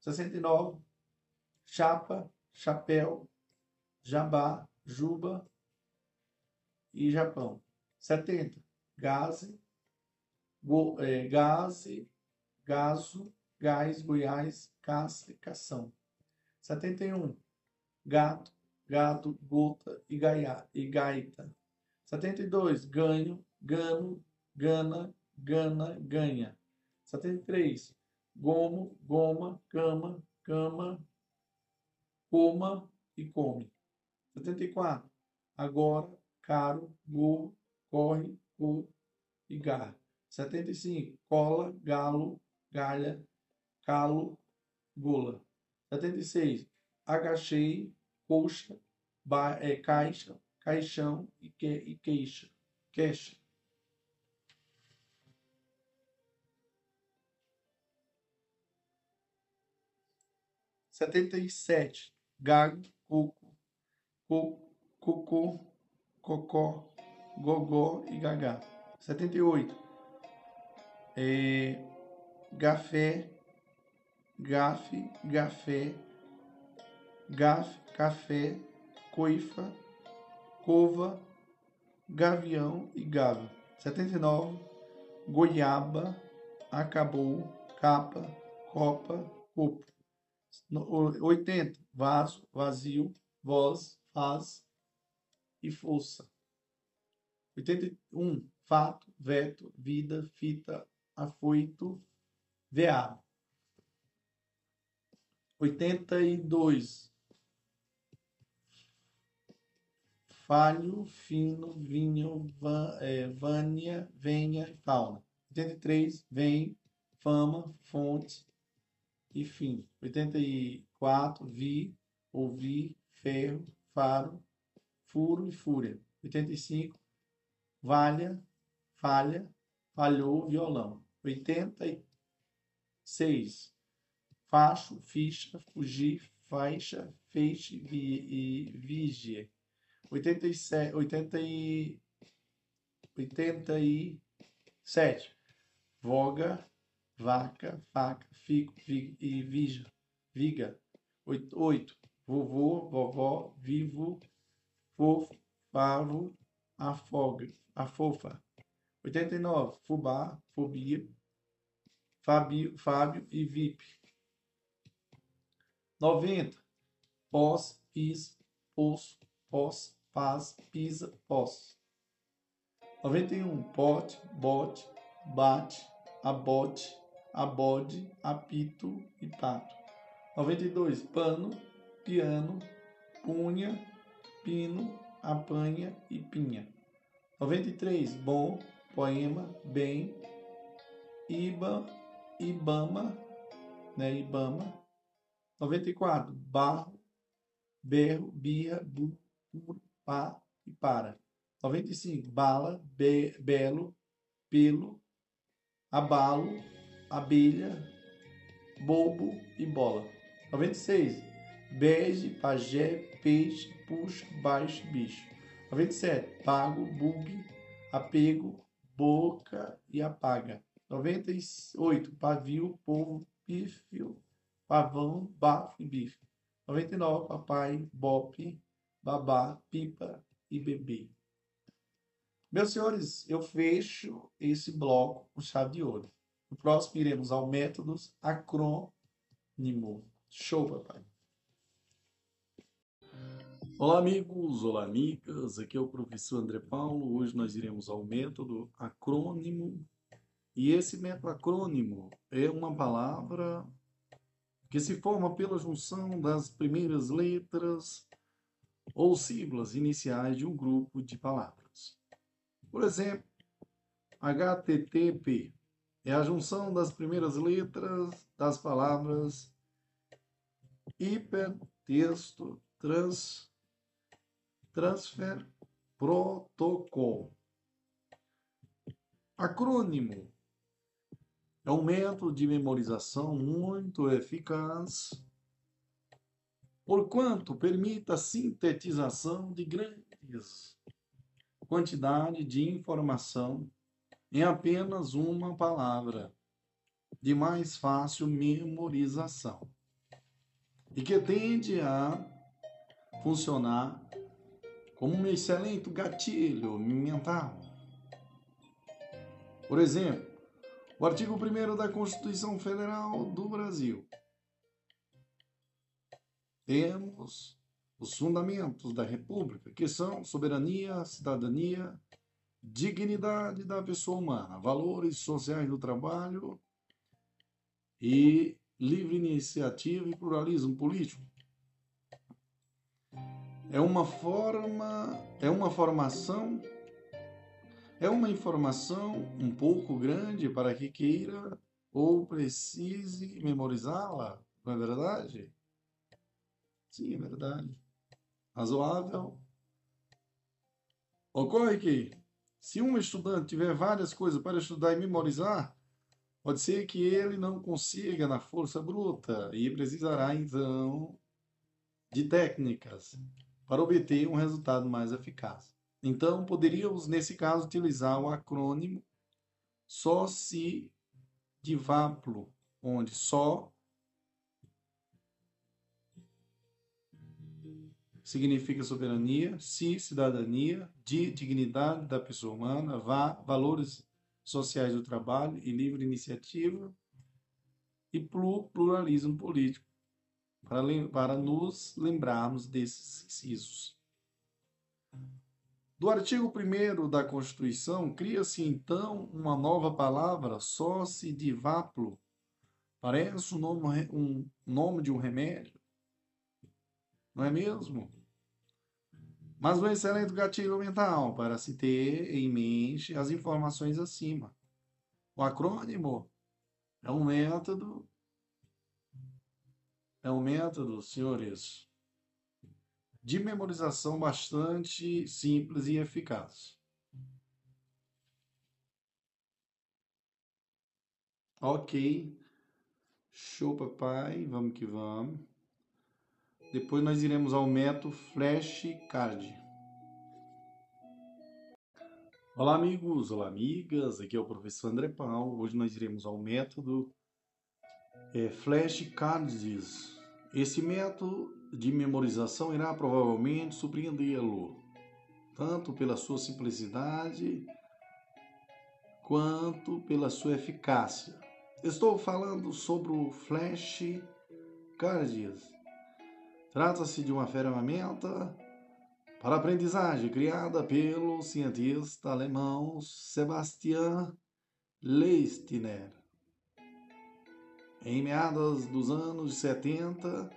69. Chapa, chapéu, jabá, juba e Japão. 70. Gaze, go, é, gaze, gaso, gás, goiás, caça e cação. 71. Gato, gado, gota e, gaia, e gaita. 72. Ganho, gano, gana, gana, ganha. 73. Gomo, goma, cama, cama, coma e come. 74. Agora, caro, gol, corre, gol e garra. 75. Cola, galo, galha, calo, gola. 76. Agachei, coxa, ba, é, caixa, caixão e, que, e queixa. Queixa. Setenta e sete, gago, coco, coco, cocô, cocó, gogó e gagá. Setenta e oito, é, gafé, gafe, gafé, gafe, café, coifa, cova, gavião e gava. 79. Goiaba, acabou, capa, copa, copo. 80. Vaso, vazio, voz, faz e força. 81. Fato, veto, vida, fita, afoito, veado. 82. Falho, fino, vinho, van, é, vânia, venha e fauna. 83. Vem, fama, fonte e fim. 84. Vi, ouvir, ferro, faro, furo e fúria. 85. Valha, falha, falhou, violão. 86. Facho, ficha, fugir, faixa, feixe vi, e vigia. 87, 80 e, 87. Voga, vaca, faca, fico, e vija, viga. 8. Vovô, vovó, vivo, fofo, favo, afoga, afofa. 89. Fubá, fobia, Fábio, Fábio e VIP. 90. Pós, pis, poço, pós, paz, pisa, pós. 91. Pote, bote, bate, abote, abode, apito e pato. 92. Pano, piano, punha, pino, apanha e pinha. 93. Bom, poema, bem, Iba, Ibama, né, Ibama. 94. Barro, berro, birra, bu, puro, pá e para. 95. Bala, be, belo, pelo, abalo, abelha, bobo e bola. 96. Bege, pajé, peixe, puxa, baixo, bicho. 97. Pago, bug, apego, boca e apaga. 98. Pavio, povo, pífio, pavão, bafo e bife. 99, papai, bope, babá, pipa e bebê. Meus senhores, eu fecho esse bloco com chave de ouro. No próximo iremos ao métodos acrônimo. Show, papai. Olá, amigos, olá, amigas. Aqui é o professor André Paulo. Hoje nós iremos ao método acrônimo. E esse método acrônimo é uma palavra que se forma pela junção das primeiras letras ou siglas iniciais de um grupo de palavras. Por exemplo, HTTP é a junção das primeiras letras das palavras hipertexto trans, transfer protocol. Acrônimo é um método de memorização muito eficaz, porquanto permite a sintetização de grandes quantidades de informação em apenas uma palavra, de mais fácil memorização, e que tende a funcionar como um excelente gatilho mental. Por exemplo, o artigo 1 da Constituição Federal do Brasil. Temos os fundamentos da República, que são soberania, cidadania, dignidade da pessoa humana, valores sociais do trabalho e livre iniciativa e pluralismo político. É uma forma, é uma formação é uma informação um pouco grande para que queira ou precise memorizá-la, não é verdade? Sim, é verdade. Razoável. Ocorre que, se um estudante tiver várias coisas para estudar e memorizar, pode ser que ele não consiga na força bruta e precisará, então, de técnicas para obter um resultado mais eficaz. Então, poderíamos, nesse caso, utilizar o acrônimo SOCIDIVAPLO, onde só significa soberania, si, cidadania, di, dignidade da pessoa humana, vá, valores sociais do trabalho e livre iniciativa, e plu, pluralismo político, para, para nos lembrarmos desses incisos. Do artigo 1 da Constituição, cria-se então uma nova palavra, socidivaplo. Parece um nome, um nome de um remédio. Não é mesmo? Mas um excelente gatilho mental para se ter em mente as informações acima. O acrônimo é um método, é um método, senhores, de memorização bastante simples e eficaz. Ok. Show, papai. Vamos que vamos. Depois nós iremos ao método flashcard. Olá, amigos. Olá, amigas. Aqui é o professor André Paulo. Hoje nós iremos ao método é, flashcards. Esse método de memorização irá provavelmente surpreendê-lo, tanto pela sua simplicidade quanto pela sua eficácia. Estou falando sobre o flashcards. Trata-se de uma ferramenta para aprendizagem criada pelo cientista alemão Sebastian Leistner em meados dos anos 70,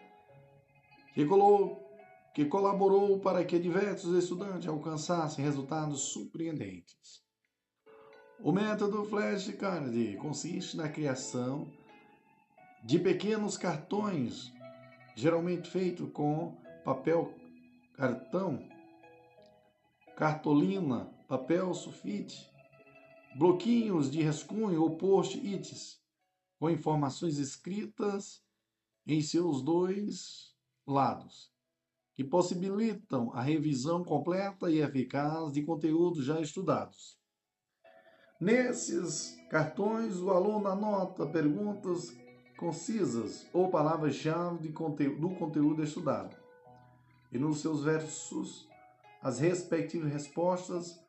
que, que colaborou para que diversos estudantes alcançassem resultados surpreendentes. O método flashcard consiste na criação de pequenos cartões, geralmente feito com papel cartão, cartolina, papel sulfite, bloquinhos de rascunho ou post-its com informações escritas em seus dois lados, que possibilitam a revisão completa e eficaz de conteúdos já estudados. Nesses cartões, o aluno anota perguntas concisas ou palavras-chave do conteúdo estudado. E nos seus versos, as respectivas respostas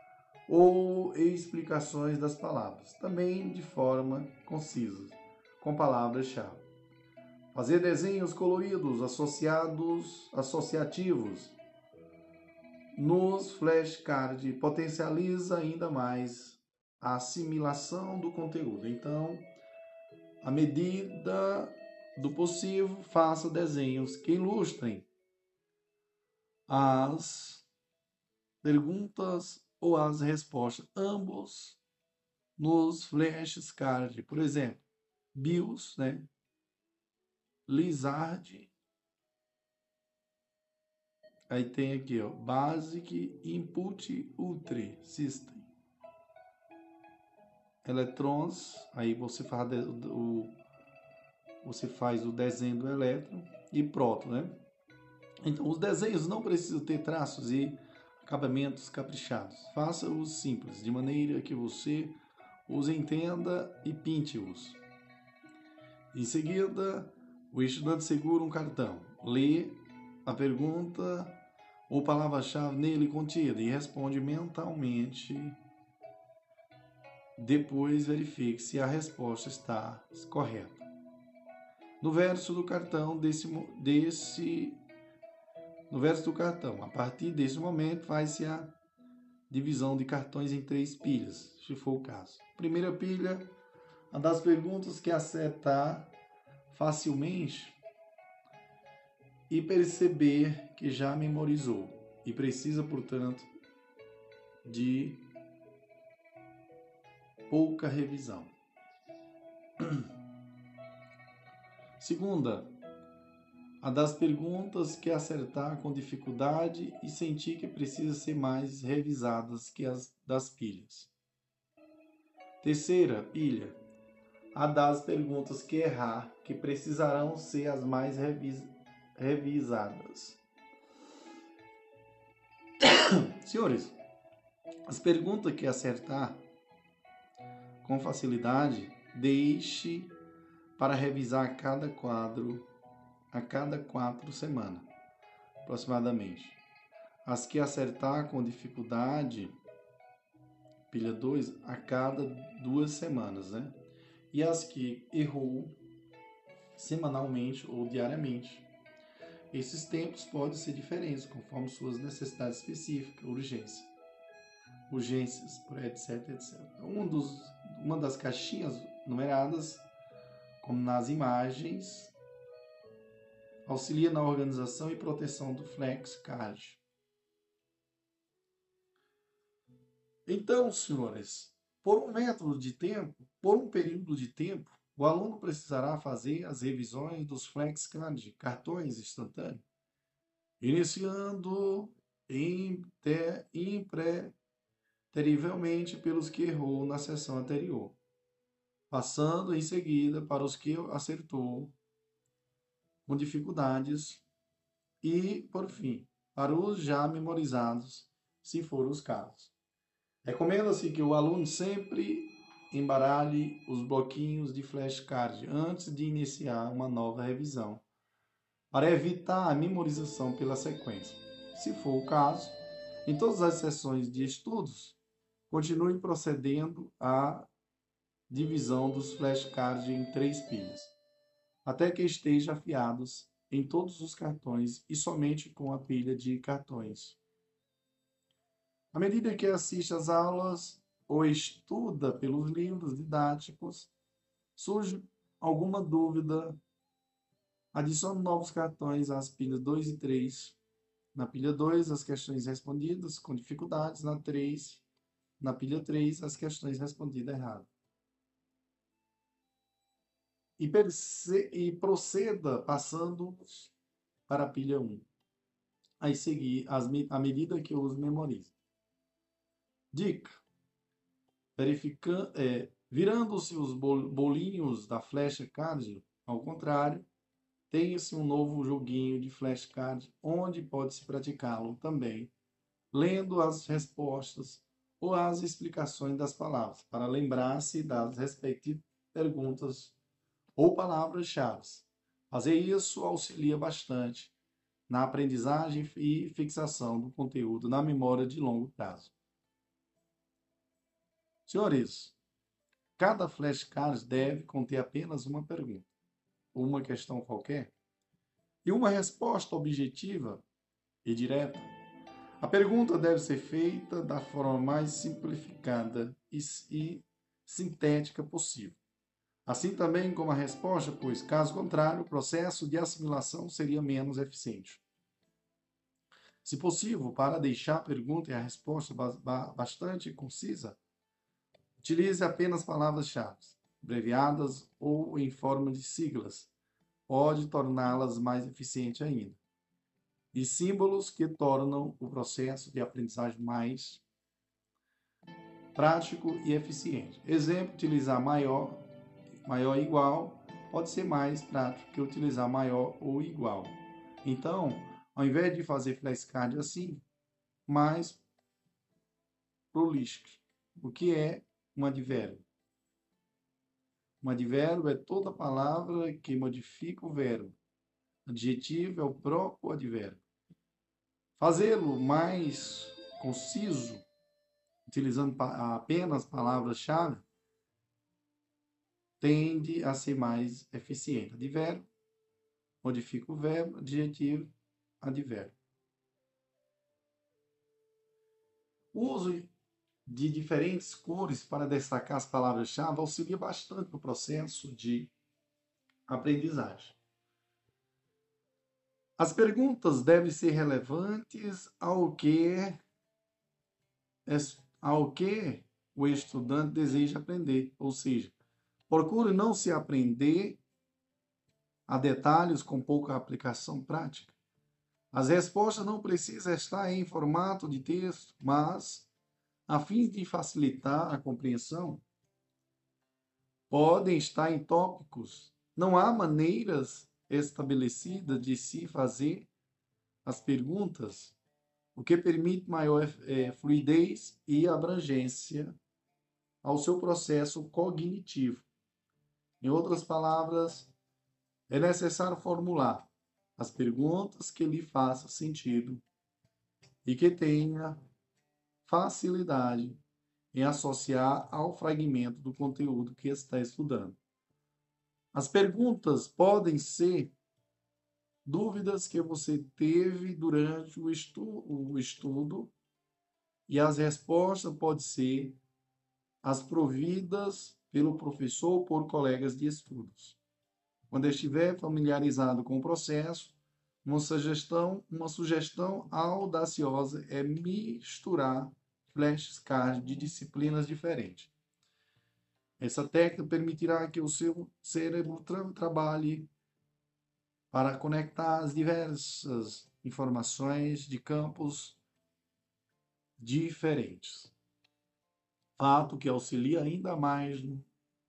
ou explicações das palavras, também de forma concisa com palavras-chave. Fazer desenhos coloridos associados, associativos nos flashcards potencializa ainda mais a assimilação do conteúdo. Então, à medida do possível, faça desenhos que ilustrem as perguntas ou as respostas, ambos nos flashcards. Por exemplo, BIOS, né? Lizard. Aí tem aqui, ó, Basic Input Ultra System. Eletrons, aí você faz o você faz o desenho do elétron e pronto, né? Então, os desenhos não precisam ter traços e acabamentos caprichados. Faça-os simples, de maneira que você os entenda e pinte-os. Em seguida, o estudante segura um cartão, lê a pergunta ou palavra-chave nele contida e responde mentalmente. Depois verifique se a resposta está correta. No verso do cartão desse, desse no verso do cartão, a partir desse momento faz-se a divisão de cartões em três pilhas, se for o caso. Primeira pilha uma das perguntas que acertar facilmente e perceber que já memorizou e precisa, portanto, de pouca revisão. Segunda, a das perguntas que acertar com dificuldade e sentir que precisa ser mais revisadas que as das pilhas. Terceira pilha, a das perguntas que errar, que precisarão ser as mais revis revisadas. Senhores, as perguntas que acertar com facilidade, deixe para revisar cada quadro a cada quatro semanas, aproximadamente. As que acertar com dificuldade, pilha 2, a cada duas semanas, né? e as que errou semanalmente ou diariamente. Esses tempos podem ser diferentes conforme suas necessidades específicas, urgência, urgências, etc, etc. Um dos, uma das caixinhas numeradas, como nas imagens, auxilia na organização e proteção do flex card. Então, senhores, por um método de tempo, por um período de tempo, o aluno precisará fazer as revisões dos flexcards, cartões instantâneos, iniciando impreterivelmente pelos que errou na sessão anterior. passando em seguida para os que acertou com dificuldades e, por fim, para os já memorizados, se for os casos. Recomenda-se que o aluno sempre embaralhe os bloquinhos de flashcard antes de iniciar uma nova revisão, para evitar a memorização pela sequência. Se for o caso, em todas as sessões de estudos, continue procedendo à divisão dos flashcards em três pilhas, até que estejam afiados em todos os cartões e somente com a pilha de cartões. À medida que assiste às aulas ou estuda pelos livros didáticos, surge alguma dúvida, adicione novos cartões às pilhas 2 e 3. Na pilha 2, as questões respondidas com dificuldades. Na 3, na pilha 3, as questões respondidas erradas e, e proceda passando para a pilha 1. Aí seguir as, à medida que eu os memorizo. Dica: verificando, é, virando-se os bolinhos da flashcard ao contrário, tem-se um novo joguinho de flashcard onde pode-se praticá-lo também, lendo as respostas ou as explicações das palavras, para lembrar-se das respectivas perguntas ou palavras-chave. Fazer isso auxilia bastante na aprendizagem e fixação do conteúdo na memória de longo prazo. Senhores, cada flashcard deve conter apenas uma pergunta, uma questão qualquer, e uma resposta objetiva e direta. A pergunta deve ser feita da forma mais simplificada e, sintética possível assim também como a resposta, pois, caso contrário, o processo de assimilação seria menos eficiente. Se possível, para deixar a pergunta e a resposta bastante concisa, utilize apenas palavras-chave, abreviadas ou em forma de siglas. Pode torná-las mais eficiente ainda. E símbolos que tornam o processo de aprendizagem mais prático e eficiente. Exemplo, utilizar maior maior igual, pode ser mais prático que utilizar maior ou igual. Então, ao invés de fazer flashcard assim, mais prolixo. O que é um advérbio? Um advérbio é toda palavra que modifica o verbo. Adjetivo é o próprio advérbio. Fazê-lo mais conciso, utilizando apenas palavras-chave, tende a ser mais eficiente. Advérbio, modifica o verbo, adjetivo, advérbio. Uso de diferentes cores para destacar as palavras-chave auxilia bastante no processo de aprendizagem. As perguntas devem ser relevantes ao que, ao que o estudante deseja aprender, ou seja, Procure não se aprender a detalhes com pouca aplicação prática. As respostas não precisam estar em formato de texto, mas, a fim de facilitar a compreensão, podem estar em tópicos. Não há maneiras estabelecidas de se fazer as perguntas, o que permite maior é, fluidez e abrangência ao seu processo cognitivo. Em outras palavras, é necessário formular as perguntas que lhe façam sentido e que tenha facilidade em associar ao fragmento do conteúdo que está estudando. As perguntas podem ser dúvidas que você teve durante o, o estudo e as respostas podem ser as providas pelo professor ou por colegas de estudos. Quando estiver familiarizado com o processo, uma sugestão, uma sugestão audaciosa é misturar flashcards de disciplinas diferentes. Essa técnica permitirá que o seu cérebro tra trabalhe para conectar as diversas informações de campos diferentes fato que auxilia ainda mais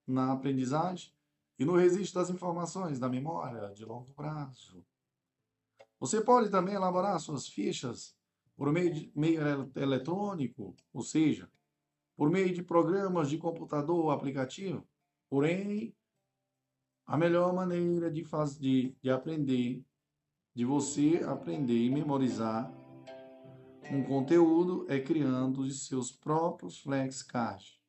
na aprendizagem e no registro das informações da memória de longo prazo. Você pode também elaborar suas fichas por meio, de, meio eletrônico, ou seja, por meio de programas de computador ou aplicativo. Porém, a melhor maneira de, fazer, de, de aprender, de você aprender e memorizar um conteúdo é criando os seus próprios flexcards.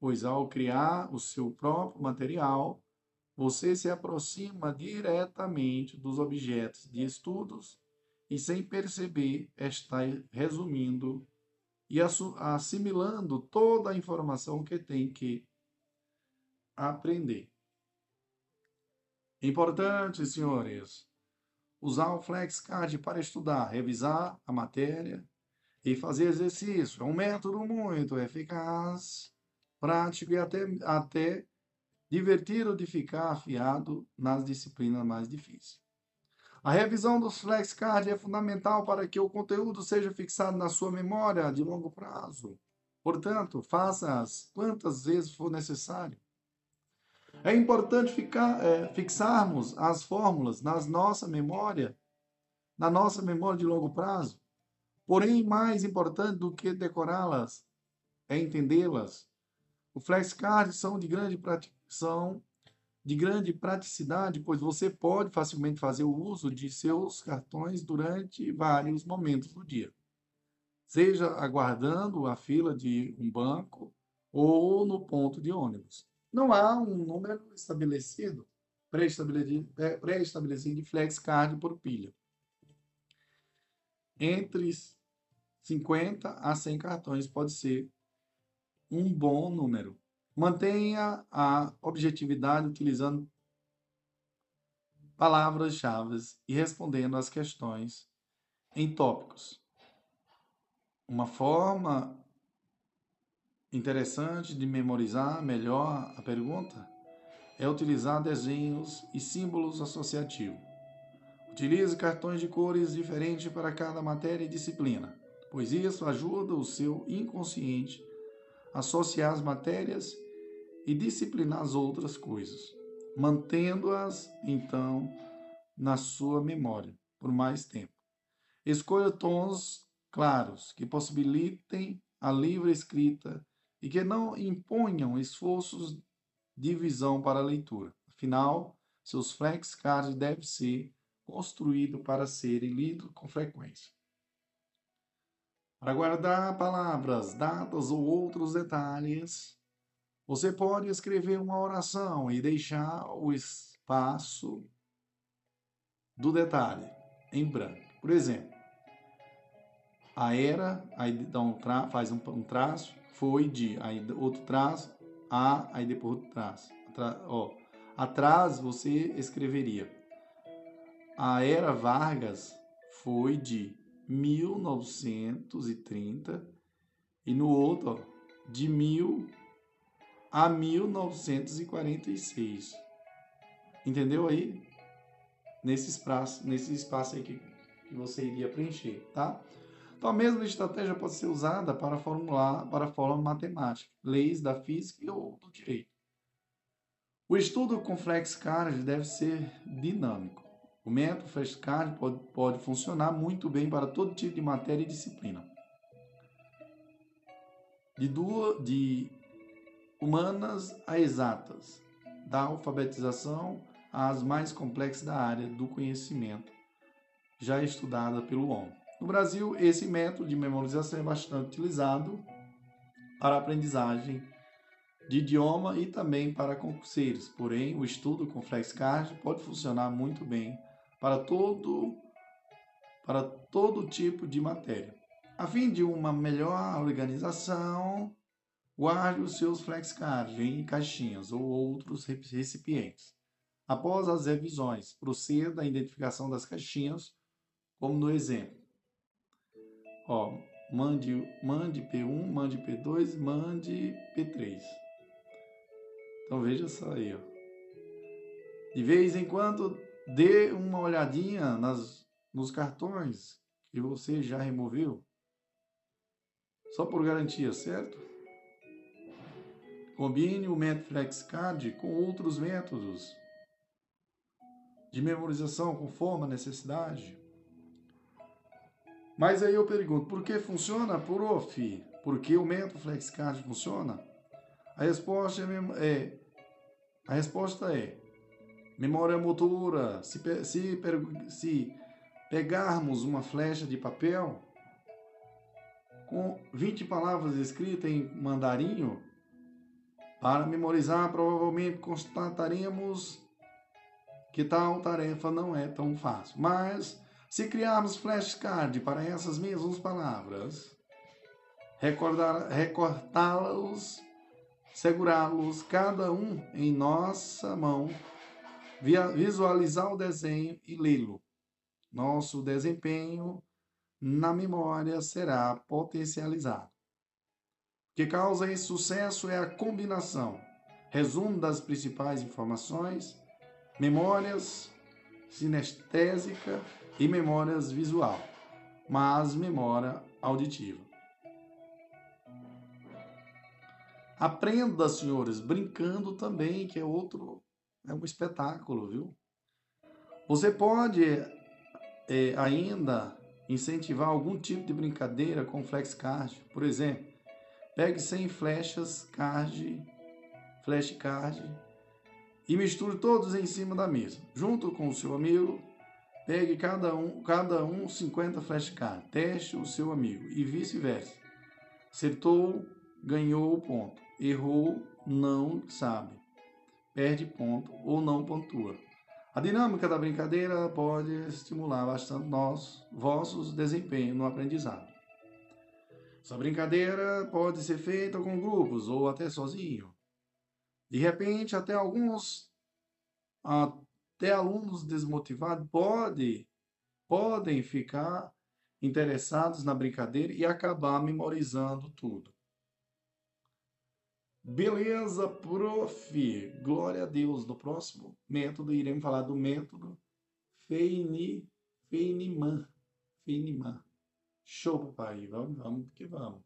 Pois ao criar o seu próprio material, você se aproxima diretamente dos objetos de estudos e, sem perceber, está resumindo e assimilando toda a informação que tem que aprender. Importante, senhores, usar o flexcard para estudar, revisar a matéria e fazer exercício. É um método muito eficaz, prático e até, até divertido de ficar afiado nas disciplinas mais difíceis. A revisão dos flexcards é fundamental para que o conteúdo seja fixado na sua memória de longo prazo. Portanto, faça-as quantas vezes for necessário. É importante ficar, é, fixarmos as fórmulas na nossa memória, na nossa memória de longo prazo. Porém, mais importante do que decorá-las é entendê-las. O flexcards são de grande são de grande praticidade, pois você pode facilmente fazer o uso de seus cartões durante vários momentos do dia, seja aguardando a fila de um banco ou no ponto de ônibus. Não há um número estabelecido, pré-estabelecido, pré-estabelecido de flex card por pilha. Entre 50 a 100 cartões pode ser um bom número. Mantenha a objetividade utilizando palavras-chave e respondendo às questões em tópicos. Uma forma interessante de memorizar melhor a pergunta é utilizar desenhos e símbolos associativos. Utilize cartões de cores diferentes para cada matéria e disciplina, pois isso ajuda o seu inconsciente a associar as matérias e disciplinar as outras coisas, mantendo-as, então, na sua memória por mais tempo. Escolha tons claros que possibilitem a livre escrita e que não imponham esforços de visão para a leitura. Afinal, seus flexcards devem ser construídos para serem lidos com frequência. Para guardar palavras, datas ou outros detalhes, você pode escrever uma oração e deixar o espaço do detalhe em branco. Por exemplo, a era, aí dá um tra, faz um, um, traço, foi de, aí outro traço, a, aí depois outro traço. Atra, ó, atrás você escreveria. A era Vargas foi de 1930 e no outro, ó, de mil a 1946. Entendeu aí? Nesse espaço, nesse espaço aí que, que você iria preencher, tá? Então a mesma estratégia pode ser usada para formular para forma matemática, leis da física ou do direito. O estudo com flexcard deve ser dinâmico. O método flexcard pode, pode funcionar muito bem para todo tipo de matéria e disciplina. De, duas, de humanas a exatas, da alfabetização às mais complexas da área do conhecimento, já estudada pelo homem. No Brasil, esse método de memorização é bastante utilizado para aprendizagem de idioma e também para concurseiros. Porém, o estudo com flexcard pode funcionar muito bem para todo para todo tipo de matéria. A fim de uma melhor organização Guarde os seus flexcards em caixinhas ou outros recipientes. Após as revisões, proceda à identificação das caixinhas, como no exemplo. Ó, mande, mande P1, mande P2, mande P3. Então veja só aí. Ó. De vez em quando, dê uma olhadinha nas, nos cartões que você já removeu. Só por garantia, certo? Combine o método FlexCard com outros métodos de memorização conforme a necessidade. Mas aí eu pergunto, por que funciona, prof? Por que o método FlexCard funciona? A resposta é, é a resposta é memória motora. Se, se, se pegarmos uma flecha de papel com 20 palavras escritas em mandarinho, para memorizar, provavelmente constataremos que tal tarefa não é tão fácil. Mas, se criarmos flashcard para essas mesmas palavras, recortá-los, segurá-los cada um em nossa mão, visualizar o desenho e lê-lo. Nosso desempenho na memória será potencializado. Que causa esse sucesso é a combinação, resumo das principais informações, memórias sinestésica e memórias visual, mas memória auditiva. Aprenda, senhores, brincando também, que é outro, é um espetáculo, viu? Você pode é, ainda incentivar algum tipo de brincadeira com flexcard, por exemplo, Pegue 100 flechas card, flashcard e misture todos em cima da mesa. Junto com o seu amigo, pegue cada um, cada um 50 flashcards. Teste o seu amigo e vice-versa. Acertou, ganhou o ponto. Errou, não sabe. Perde ponto ou não pontua. A dinâmica da brincadeira pode estimular bastante nós, vossos desempenhos no aprendizado. Essa brincadeira pode ser feita com grupos ou até sozinho. De repente, até alguns até alunos desmotivados pode, podem ficar interessados na brincadeira e acabar memorizando tudo. Beleza, prof. Glória a Deus. No próximo método, iremos falar do método Feini, Feiniman. Feiniman. Show, papai. Vamos, vamos que vamos.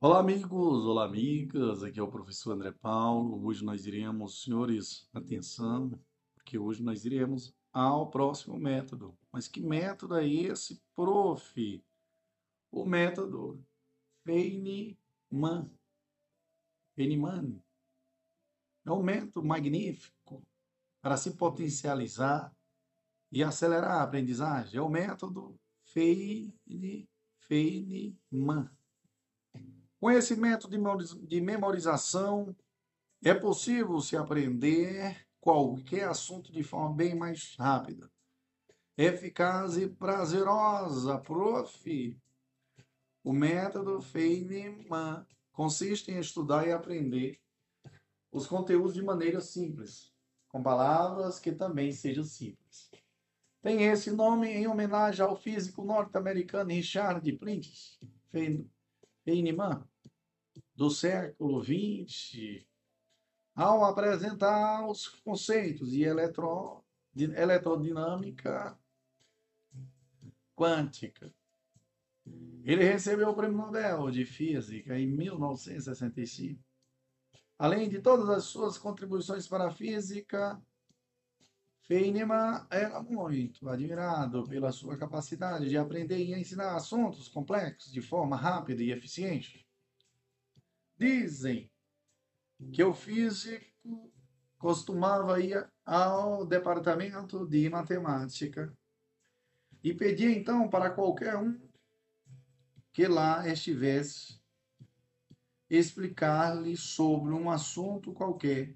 Olá, amigos. Olá, amigas. Aqui é o professor André Paulo. Hoje nós iremos, senhores, atenção, porque hoje nós iremos ao próximo método. Mas que método é esse, prof? O método Feynman. Feynman. É um método magnífico para se potencializar e acelerar a aprendizagem. É o método Feynman. Método de memorização, é possível se aprender qualquer assunto de forma bem mais rápida, eficaz e prazerosa, prof. O método Feynman consiste em estudar e aprender os conteúdos de maneira simples, com palavras que também sejam simples. Tem esse nome em homenagem ao físico norte-americano Richard Prince Feynman, do século XX, ao apresentar os conceitos de, eletro, de eletrodinâmica quântica. Ele recebeu o Prêmio Nobel de Física em 1965. Além de todas as suas contribuições para a física, Feynman era muito admirado pela sua capacidade de aprender e ensinar assuntos complexos de forma rápida e eficiente. Dizem que o físico costumava ir ao departamento de matemática e pedia então para qualquer um que lá estivesse explicar-lhe sobre um assunto qualquer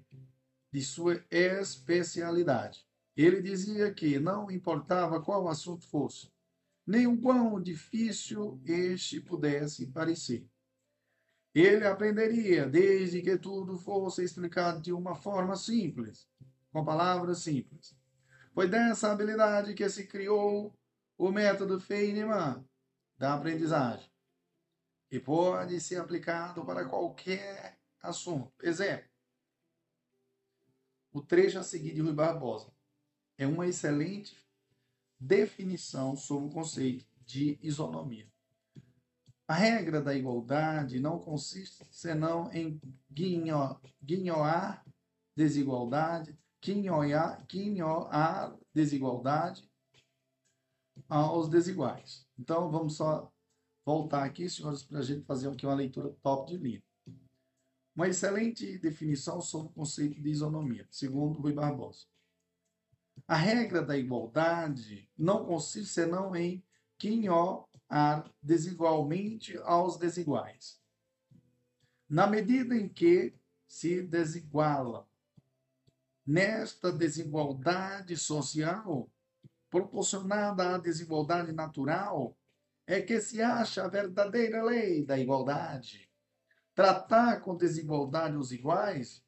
de sua especialidade. Ele dizia que não importava qual assunto fosse, nem o quão difícil este pudesse parecer. Ele aprenderia desde que tudo fosse explicado de uma forma simples, com palavras simples. Foi dessa habilidade que se criou o método Feynman da aprendizagem e pode ser aplicado para qualquer assunto. Exemplo: o trecho a seguir de Rui Barbosa é uma excelente definição sobre o conceito de isonomia. A regra da igualdade não consiste senão em guinho, guinhoar desigualdade, quinhoar, quinhoar desigualdade aos desiguais. Então, vamos só voltar aqui, senhores, para a gente fazer aqui uma leitura top de linha. Uma excelente definição sobre o conceito de isonomia, segundo Rui Barbosa. A regra da igualdade não consiste senão em quinhoar desigualmente aos desiguais. Na medida em que se desigualam. Nesta desigualdade social, proporcionada à desigualdade natural, é que se acha a verdadeira lei da igualdade. Tratar com desigualdade os iguais,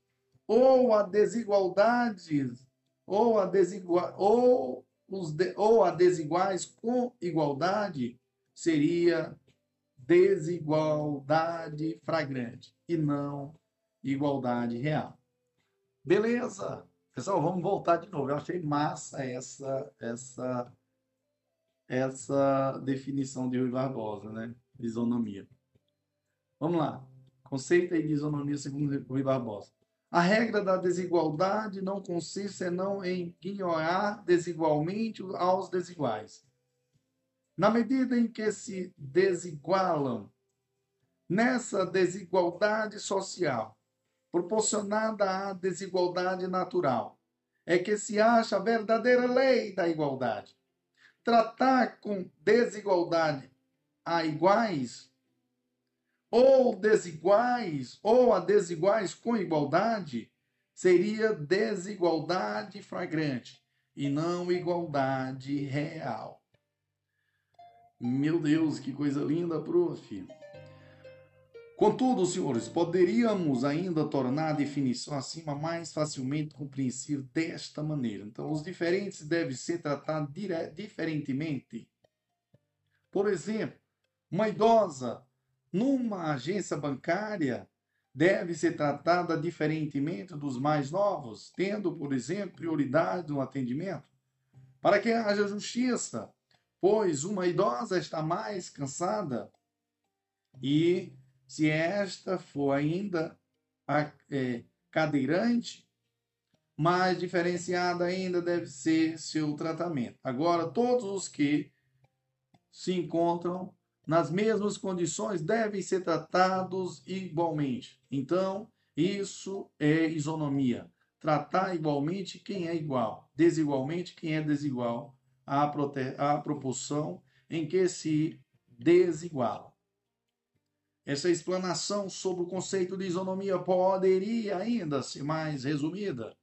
ou a desigualdade, ou a, desigual, ou, os de, ou a desiguais com igualdade, seria desigualdade fragrante e não igualdade real. Beleza. Pessoal, vamos voltar de novo. Eu achei massa essa essa essa definição de Rui Barbosa, né? Isonomia. Vamos lá. Conceito de isonomia segundo Rui Barbosa. A regra da desigualdade não consiste senão em ignorar desigualmente aos desiguais. Na medida em que se desigualam nessa desigualdade social, proporcionada à desigualdade natural, é que se acha a verdadeira lei da igualdade. Tratar com desigualdade a iguais, ou desiguais, ou a desiguais com igualdade, seria desigualdade flagrante e não igualdade real. Meu Deus, que coisa linda, prof. Contudo, senhores, poderíamos ainda tornar a definição acima mais facilmente compreensível desta maneira. Então, os diferentes devem ser tratados diferentemente. Por exemplo, uma idosa numa agência bancária deve ser tratada diferentemente dos mais novos, tendo, por exemplo, prioridade no atendimento, para que haja justiça, pois uma idosa está mais cansada e se esta for ainda é, cadeirante, mais diferenciada ainda deve ser seu tratamento. Agora, todos os que se encontram nas mesmas condições devem ser tratados igualmente. Então, isso é isonomia. Tratar igualmente quem é igual, desigualmente quem é desigual, à, à proporção em que se desiguala. Essa explanação sobre o conceito de isonomia poderia ainda ser mais resumida.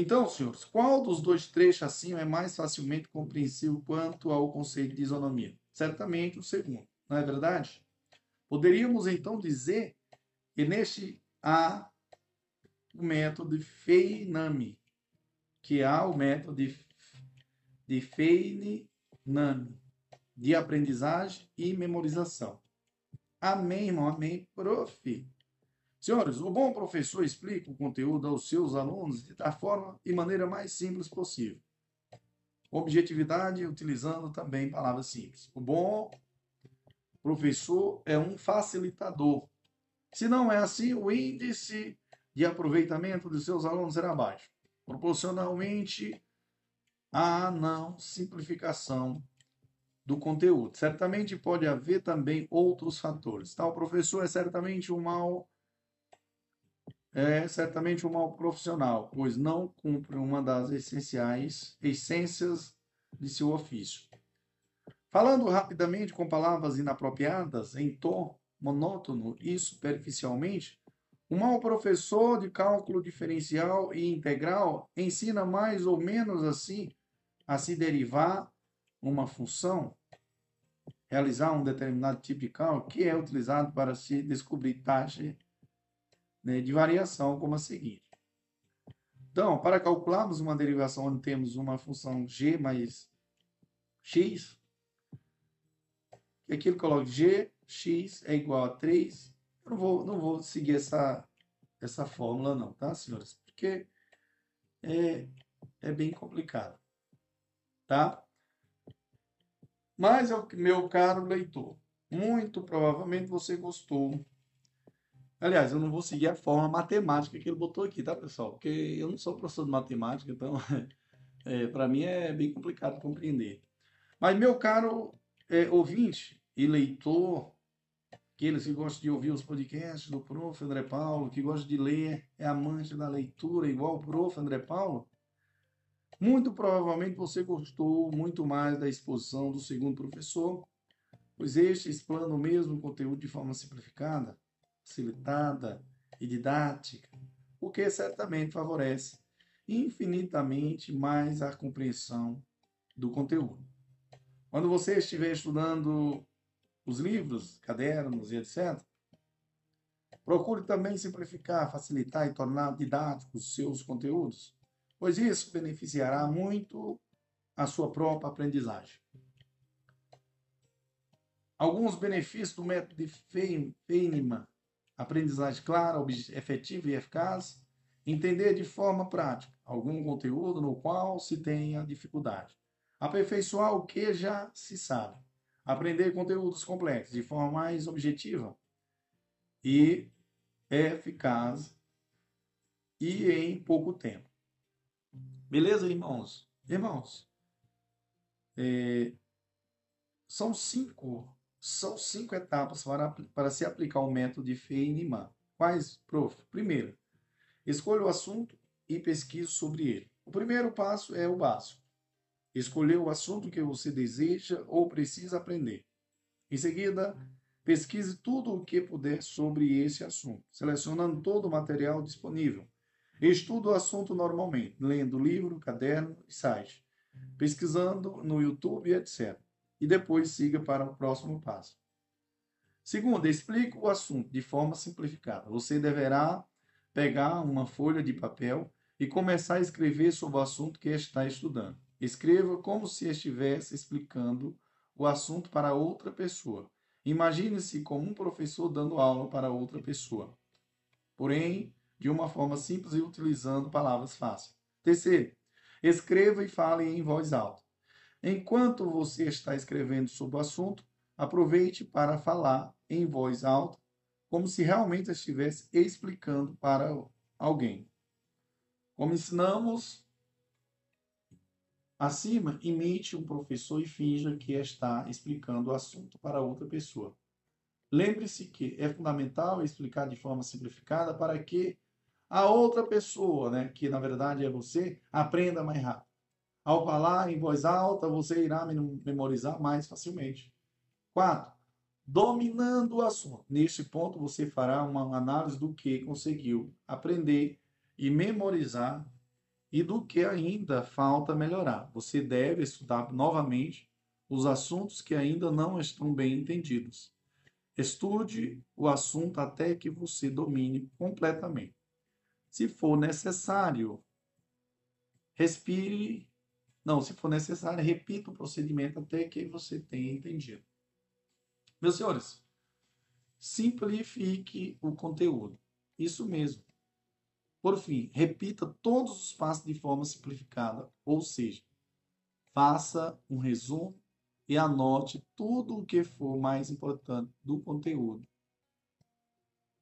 Então, senhores, qual dos dois trechos acima é mais facilmente compreensível quanto ao conceito de isonomia? Certamente o segundo, não é verdade? Poderíamos então dizer que neste há o método de Feinami, que há o método de, de Feinami de aprendizagem e memorização. Amém, irmão? Amém, prof. Senhores, o bom professor explica o conteúdo aos seus alunos da forma e maneira mais simples possível. Objetividade, utilizando também palavras simples. O bom professor é um facilitador. Se não é assim, o índice de aproveitamento dos seus alunos será baixo, proporcionalmente à não simplificação do conteúdo. Certamente pode haver também outros fatores. O professor é certamente um mal é certamente um mal profissional, pois não cumpre uma das essenciais essências de seu ofício. Falando rapidamente com palavras inapropriadas, em tom monótono e superficialmente, um mau professor de cálculo diferencial e integral ensina mais ou menos assim a se derivar uma função realizar um determinado tipo de cálculo que é utilizado para se descobrir taxa né, de variação, como a seguinte. Então, para calcularmos uma derivação onde temos uma função g mais x, que aquilo coloca g, x é igual a 3. Eu não vou, não vou seguir essa, essa fórmula não, tá, senhores? Porque é, é bem complicado, tá? Mas, meu caro leitor, muito provavelmente você gostou. Aliás, eu não vou seguir a forma matemática que ele botou aqui, tá, pessoal? Porque eu não sou professor de matemática, então é, para mim é bem complicado compreender. Mas, meu caro é, ouvinte e leitor, aqueles que gostam de ouvir os podcasts do prof. André Paulo, que gosta de ler, é amante da leitura igual o prof. André Paulo, muito provavelmente você gostou muito mais da exposição do segundo professor, pois este explana o mesmo conteúdo de forma simplificada, facilitada e didática, o que certamente favorece infinitamente mais a compreensão do conteúdo. Quando você estiver estudando os livros, cadernos e etc., procure também simplificar, facilitar e tornar didáticos os seus conteúdos pois isso beneficiará muito a sua própria aprendizagem. Alguns benefícios do método de Feynman, aprendizagem clara, efetiva e eficaz, entender de forma prática algum conteúdo no qual se tenha dificuldade, aperfeiçoar o que já se sabe, aprender conteúdos complexos de forma mais objetiva e eficaz e em pouco tempo. Beleza, irmãos? Irmãos, é, são cinco são cinco etapas para, para se aplicar o método de Feynman. Quais, prof? Primeiro, escolha o assunto e pesquise sobre ele. O primeiro passo é o básico. Escolher o assunto que você deseja ou precisa aprender. Em seguida, pesquise tudo o que puder sobre esse assunto, selecionando todo o material disponível Estudo o assunto normalmente, lendo livro, caderno e site, pesquisando no YouTube, etc. E depois siga para o próximo passo. Segundo, explique o assunto de forma simplificada. Você deverá pegar uma folha de papel e começar a escrever sobre o assunto que está estudando. Escreva como se estivesse explicando o assunto para outra pessoa. Imagine-se como um professor dando aula para outra pessoa. Porém, de uma forma simples e utilizando palavras fáceis. Terceiro, escreva e fale em voz alta. Enquanto você está escrevendo sobre o assunto, aproveite para falar em voz alta, como se realmente estivesse explicando para alguém. Como ensinamos acima, imite um professor e finja que está explicando o assunto para outra pessoa. Lembre-se que é fundamental explicar de forma simplificada para que a outra pessoa, né, que na verdade é você, aprenda mais rápido. Ao falar em voz alta, você irá memorizar mais facilmente. Quatro, dominando o assunto. Neste ponto, você fará uma análise do que conseguiu aprender e memorizar e do que ainda falta melhorar. Você deve estudar novamente os assuntos que ainda não estão bem entendidos. Estude o assunto até que você domine completamente. Se for necessário, respire. Não, se for necessário, repita o procedimento até que você tenha entendido. Meus senhores, simplifique o conteúdo. Isso mesmo. Por fim, repita todos os passos de forma simplificada, ou seja, faça um resumo e anote tudo o que for mais importante do conteúdo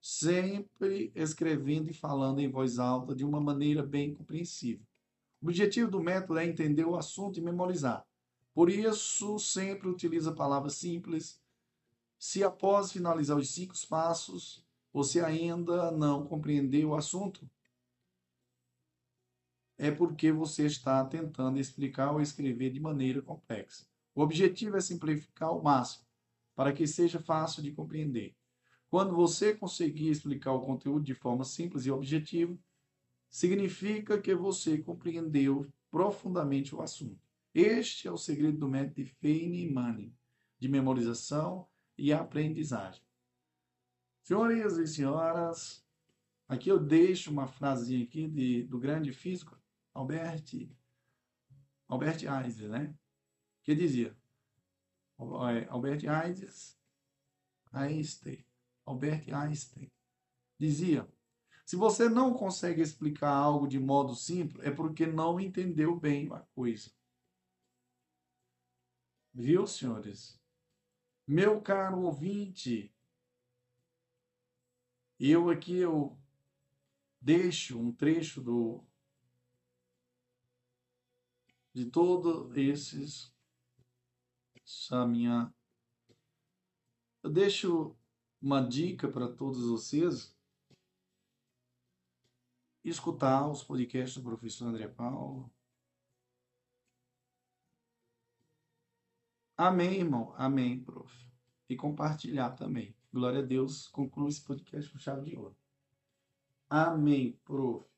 sempre escrevendo e falando em voz alta de uma maneira bem compreensível. O objetivo do método é entender o assunto e memorizar. Por isso, sempre utiliza palavras simples. Se após finalizar os cinco passos, você ainda não compreendeu o assunto, é porque você está tentando explicar ou escrever de maneira complexa. O objetivo é simplificar ao máximo, para que seja fácil de compreender. Quando você conseguir explicar o conteúdo de forma simples e objetiva, significa que você compreendeu profundamente o assunto. Este é o segredo do método de Feynman, de memorização e aprendizagem. Senhores e senhoras, aqui eu deixo uma frasinha aqui de, do grande físico Albert, Albert Einstein, né? Que dizia, Albert Einstein, Einstein Albert Einstein, dizia: se você não consegue explicar algo de modo simples, é porque não entendeu bem a coisa. Viu, senhores? Meu caro ouvinte, eu aqui eu deixo um trecho do de todos esses essa minha eu deixo uma dica para todos vocês escutar os podcasts do professor André Paulo. Amém, irmão. Amém, prof. E compartilhar também. Glória a Deus. Conclui esse podcast com chave de ouro. Amém, prof.